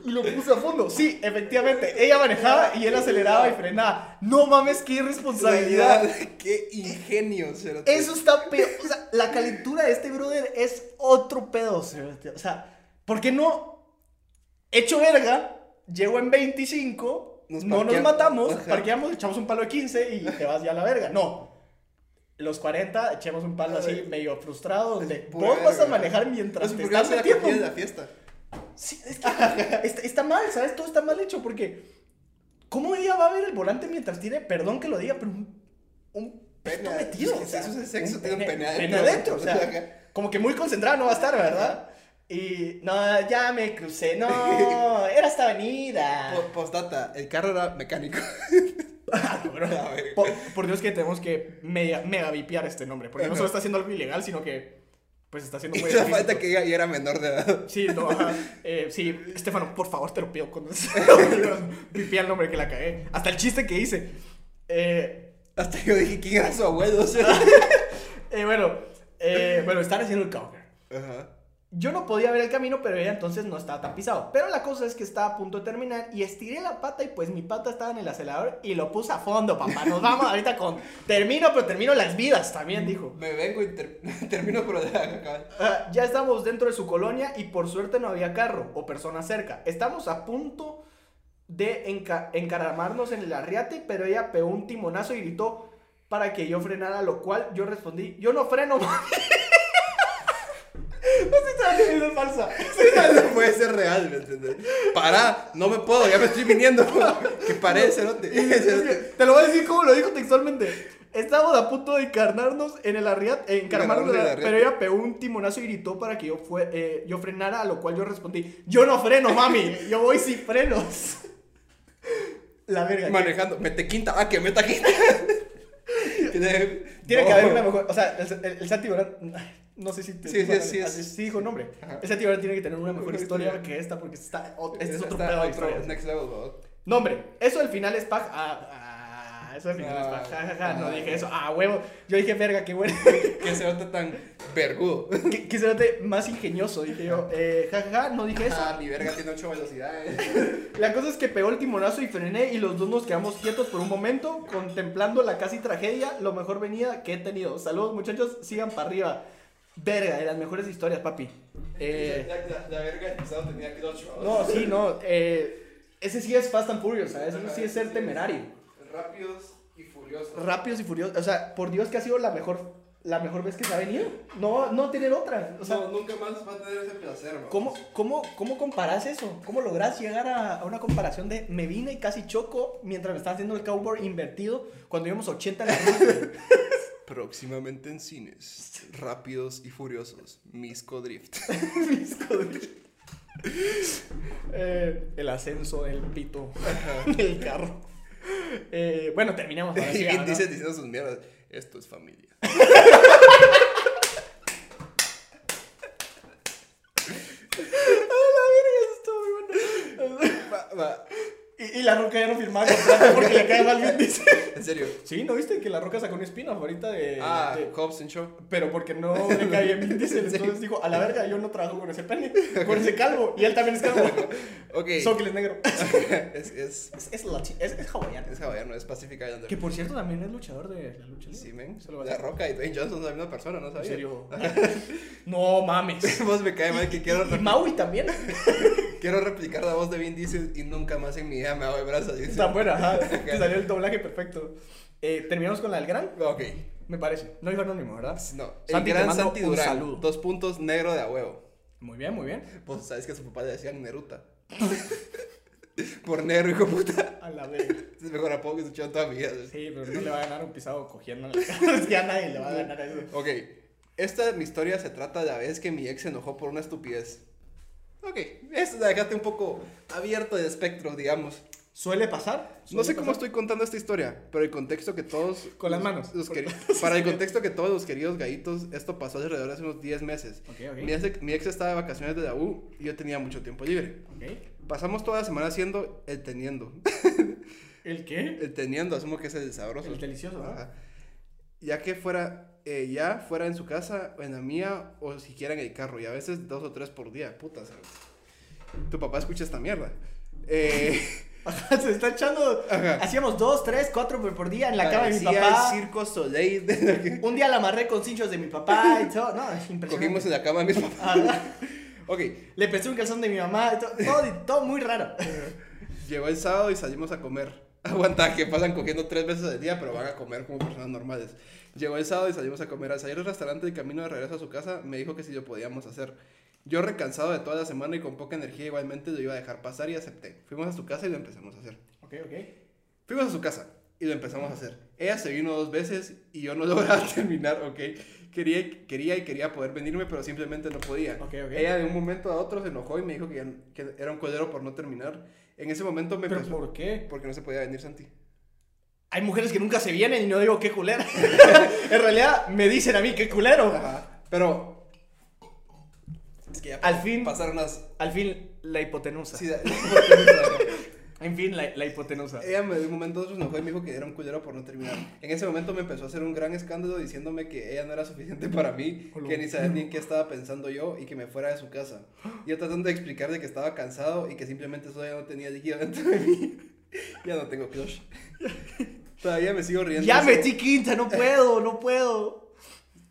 Y lo puse a fondo. Sí, efectivamente, ella manejaba y él aceleraba y frenaba. No mames, qué irresponsabilidad. Responsabilidad. Qué ingenio. cerote. Eso está peor. O sea, la calentura de este brother es otro pedo. cerote. O sea, ¿por qué no? Hecho verga, llego en 25, Nos no nos matamos, Ajá. parqueamos, echamos un palo de 15 y te vas ya a la verga. No. Los 40, echemos un palo así medio frustrado, donde vos vas a manejar mientras te ¿por qué estás metiendo. la fiesta? Sí, es que está, está mal, ¿sabes? Todo está mal hecho porque. ¿Cómo ella va a ver el volante mientras tiene, perdón que lo diga, pero un. Un Pene, metido? es que o sea, si eso es sexo, un tiene un pene. Pene adentro, o sea, como que muy concentrado no va a estar, ¿verdad? Y. No, ya me crucé, no, era esta avenida. Po- Postdata, el carro era mecánico. Ah, por Dios que tenemos que mega, mega vipiar este nombre, porque no solo está haciendo algo ilegal, sino que. Pues está haciendo muy explícito. falta que ella ya era menor de edad. Sí, no, ajá. Eh, sí, Estefano, por favor, te lo pido. Cuando Vipia el nombre que la cagué. Hasta el chiste que hice. Eh, Hasta yo dije, ¿quién era su abuelo? O sea, eh, bueno, eh, bueno, están haciendo el cover. Ajá. Yo no podía ver el camino, pero ella entonces no estaba tan pisado. Pero la cosa es que estaba a punto de terminar y estiré la pata y pues mi pata estaba en el acelerador y lo puse a fondo, papá. Nos vamos ahorita con... Termino, pero termino las vidas también, dijo. Me vengo y ter- termino acá. Ah, ya estamos dentro de su colonia y por suerte no había carro o persona cerca. Estamos a punto de enca- encaramarnos en el arriate, pero ella pegó un timonazo y gritó para que yo frenara, lo cual yo respondí, yo no freno, No que eso es falsa. No puede ser real, ¿me entiendes? Para, no me puedo, ya me estoy viniendo. Que pare, cerote. Es que te lo voy a decir como lo dijo textualmente. Estábamos a punto de encarnarnos en el arriate, encarnarnos, Encarnarnos en el pero ella pegó un timonazo y gritó para que yo, fue, eh, yo frenara, a lo cual yo respondí, yo no freno, mami, yo voy sin frenos. La verga. Manejando, mete quinta, ah, que meta quinta. Tiene, Tiene no. que haber una mejor, o sea, el, el, el no sé si te Sí, sí, sí, así- sí dijo nombre. Ajá. El Santi Barán tiene que tener una mejor historia que esta porque está, este es otro pedo de. Next level, bro. Nombre, eso al final es paja. Ah, ah, eso al final es paja. Ja, ja, ja, no Ah. dije eso. Ah, huevo. Yo dije, verga, qué bueno. Que cerote tan vergudo. que, que se note más ingenioso. Dije yo, eh, ja, ja, ja, no dije eso. Ah, mi verga tiene 8 velocidades. La cosa es que pegó el timonazo y frené y los dos nos quedamos quietos por un momento, contemplando la casi tragedia, lo mejor venida que he tenido. Saludos muchachos, sigan para arriba. Verga, de las mejores historias, papi. Eh, La, la, la verga tenía bro. no, sí, no. eh, ese sí es Fast and Furious, ¿sabes? Eso sí es ser temerario. Rápidos y furiosos. Rápidos y furiosos. O sea, por Dios que ha sido la mejor, la mejor vez que se ha venido. No, no tener otra. O sea, no, nunca más va a tener ese placer, bro. ¿Cómo, cómo, ¿Cómo comparás eso? ¿Cómo lográs llegar a, a una comparación de me vine y casi choco mientras me estaba haciendo el cowboy invertido cuando íbamos 80 en la? Próximamente en cines. Rápidos y furiosos. Misco Drift. Eh, el ascenso del pito del carro. Eh, bueno, terminamos. ahora sí, y ¿no? Diesel diciendo sus mierdas. Esto es familia. Va, va. Y, y la roca ya no firmaba contrato porque le cae mal Vin Diesel. En serio. Sí, ¿no viste que la roca sacó un spin-off ahorita de, Ah, de- Hobbs and Show. Pero porque no le caía bien Vin Diesel, Sí. entonces dijo, a la verga, yo no trabajo con ese pene, con ese calvo, y él también es calvo. Ok. Sokil es negro. es, es, Es, es, es, es hawaiano. es hawaiano, es Pacific Islander. Que por cierto también es luchador de la lucha libre. Sí, men. La. Roca y Dwayne Johnson son la misma persona, ¿no En sabía? serio. no mames. Vos me cae mal que quiero, Y Maui también. quiero replicar la voz de Vin Diesel y nunca más en mi vida me hago de brazos. Está buena, ajá. Te salió el doblaje perfecto. Eh, Terminamos con la del gran, Ok. me parece. No dijo anónimo, ¿verdad? No. Santi, el gran Santi Durán. saludo. Dos puntos negro de a huevo. Muy bien, muy bien. Vos sabes que a su papá le decían Neruta. Por negro, hijo puta. A la verga. Es el mejor apodo que en toda mi vida. Sí, pero no le va a ganar un pisado cogiendo. Es que a nadie le va a ganar eso. Ok, esta mi historia se trata de la vez que mi ex se enojó por una estupidez. Ok, esto la dejaste un poco abierto de espectro, digamos. ¿Suele pasar? No sé ¿Suele cómo estoy contando esta historia, pero el contexto que todos... Con las manos. los para el contexto que todos los queridos gallitos, esto pasó alrededor de hace unos 10 meses. Ok, ok. Mi, ex, mi ex estaba de vacaciones de la U y yo tenía mucho tiempo libre. Ok. Pasamos toda la semana haciendo el teniendo. ¿El qué? El teniendo, asumo que es el sabroso. El delicioso. Ajá. Ya que fuera, eh, ya fuera en su casa, o en la mía, o siquiera en el carro. Y a veces dos o tres por día. Puta, ¿sabes? Tu papá escucha esta mierda. Eh, Ajá, se está echando. Ajá. Hacíamos dos, tres, cuatro por, por día en la cama de mi papá. el circo Soleil. de la que Un día la amarré con cinchos de mi papá y todo. No, es impresionante. Cogimos en la cama de mis papás. Ajá. Ok, Le presté un calzón de mi mamá y todo. Todo, todo muy raro. llegó el sábado y salimos a comer. Aguanta, que pasan cogiendo tres veces al día, pero van a comer como personas normales. Llegó el sábado y salimos a comer. Al salir del restaurante y camino de regreso a su casa, me dijo que si lo podíamos hacer. Yo recansado de toda la semana y con poca energía igualmente lo iba a dejar pasar y acepté. Fuimos a su casa y lo empezamos a hacer. Ok, ok. Fuimos a su casa y lo empezamos a hacer. Ella se vino dos veces y yo no lograba terminar, ¿ok? Quería, quería y quería poder venirme, pero simplemente no podía. Ok, ok. Ella de un momento a otro se enojó y me dijo que, ya- que era un colero por no terminar. En ese momento me ¿Pero por qué? Porque no se podía venir Santi. Hay mujeres que nunca se vienen y no digo qué culera. en realidad me dicen a mí qué culero. Ajá. Pero... Es que ya Al fin- pasaron las... Al fin, la hipotenusa. Sí, da- En fin, la, la hipotenusa. Ella me de un momento se enojó y me dijo que era un culero por no terminar. En ese momento me empezó a hacer un gran escándalo diciéndome que ella no era suficiente para mí, que ni sabía ni en qué estaba pensando yo y que me fuera de su casa. Yo tratando de explicarle que estaba cansado y que simplemente eso ya no tenía líquido dentro de mí. ya no tengo crush. Todavía me sigo riendo. Ya ese- metí quinta, no puedo, no puedo.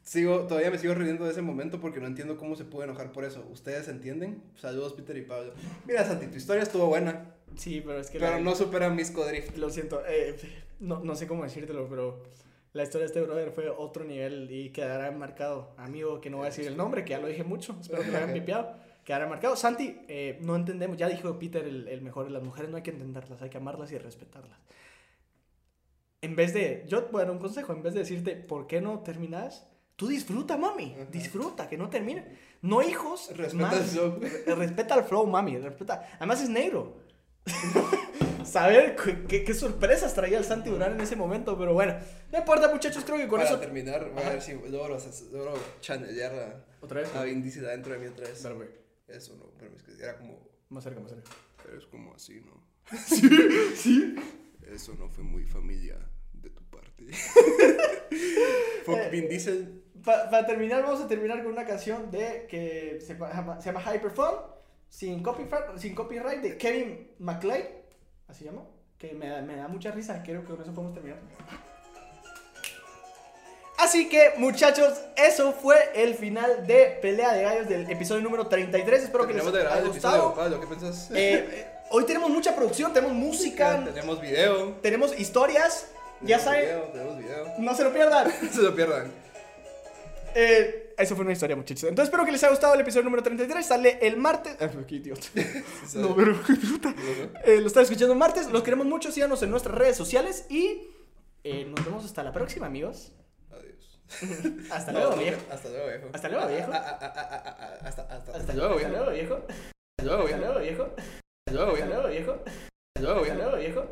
Sigo, todavía me sigo riendo de ese momento porque no entiendo cómo se puede enojar por eso. ¿Ustedes entienden? Saludos, Peter y Pablo. Mira, Santi, tu historia estuvo buena, Sí, pero es que pero la- no supera mis codrift. Lo siento, eh, no, no sé cómo decírtelo, pero la historia de este brother fue otro nivel y quedará marcado. Amigo, que no voy a decir el nombre, que ya lo dije mucho, espero que lo hayan pipiado. Quedará marcado. Santi, eh, no entendemos, ya dijo Peter el, el mejor de las mujeres, no hay que entenderlas, hay que amarlas y respetarlas. En vez de, yo voy a dar un consejo, en vez de decirte, ¿por qué no terminas? Tú disfruta, mami, Ajá. disfruta, que no termine. No hijos, Respeta más. el flow. Respeta el flow, mami. Respeta. Además es negro. Saber qué, sorpresas traía el Santi Durán en ese momento, pero bueno. No importa, muchachos, creo que con Para eso. terminar, voy a Ajá. ver si logro, logro chanellear a, Otra vez. a Vin Diesel adentro de mí otra vez. Dale. Eso no, pero es que era como, Más cerca, más cerca. pero es como así, ¿no? ¿Sí? Eso no fue muy familia parte. Fuck Vin Diesel. Para terminar, vamos a terminar con una canción de que se llama, se llama Hyperphone, sin copyright, sin copyright de Kevin McLeod, así se llama, que me, da- me da mucha risa, creo que con eso podemos terminar. Así que, muchachos, eso fue el final de Pelea de Gallos del episodio número 33. Espero que les haya gustado. Pablo, ¿qué pensás? Eh, eh, hoy tenemos mucha producción, tenemos música, tenemos video. tenemos historias. Ya saben, no se lo pierdan. No se lo pierdan. Eh, eso fue una historia, muchachos. Entonces espero que les haya gustado el episodio número 33. Sale el martes. Ah, qué idiota. No, pero qué puta. Eh, lo están escuchando el martes. Los queremos mucho. Síganos en nuestras redes sociales. Y eh, nos vemos hasta la próxima, amigos. Adiós. Hasta luego, no, viejo. Hasta luego, viejo. Hasta luego, viejo. Ah, ah, ah, ah, ah, ah, Hasta, hasta, Hasta, hasta luego, hasta viejo. luego, viejo. Hasta luego, Hasta viejo. luego, viejo. Hasta luego, Hasta viejo. Hasta luego, Hasta viejo. luego, viejo.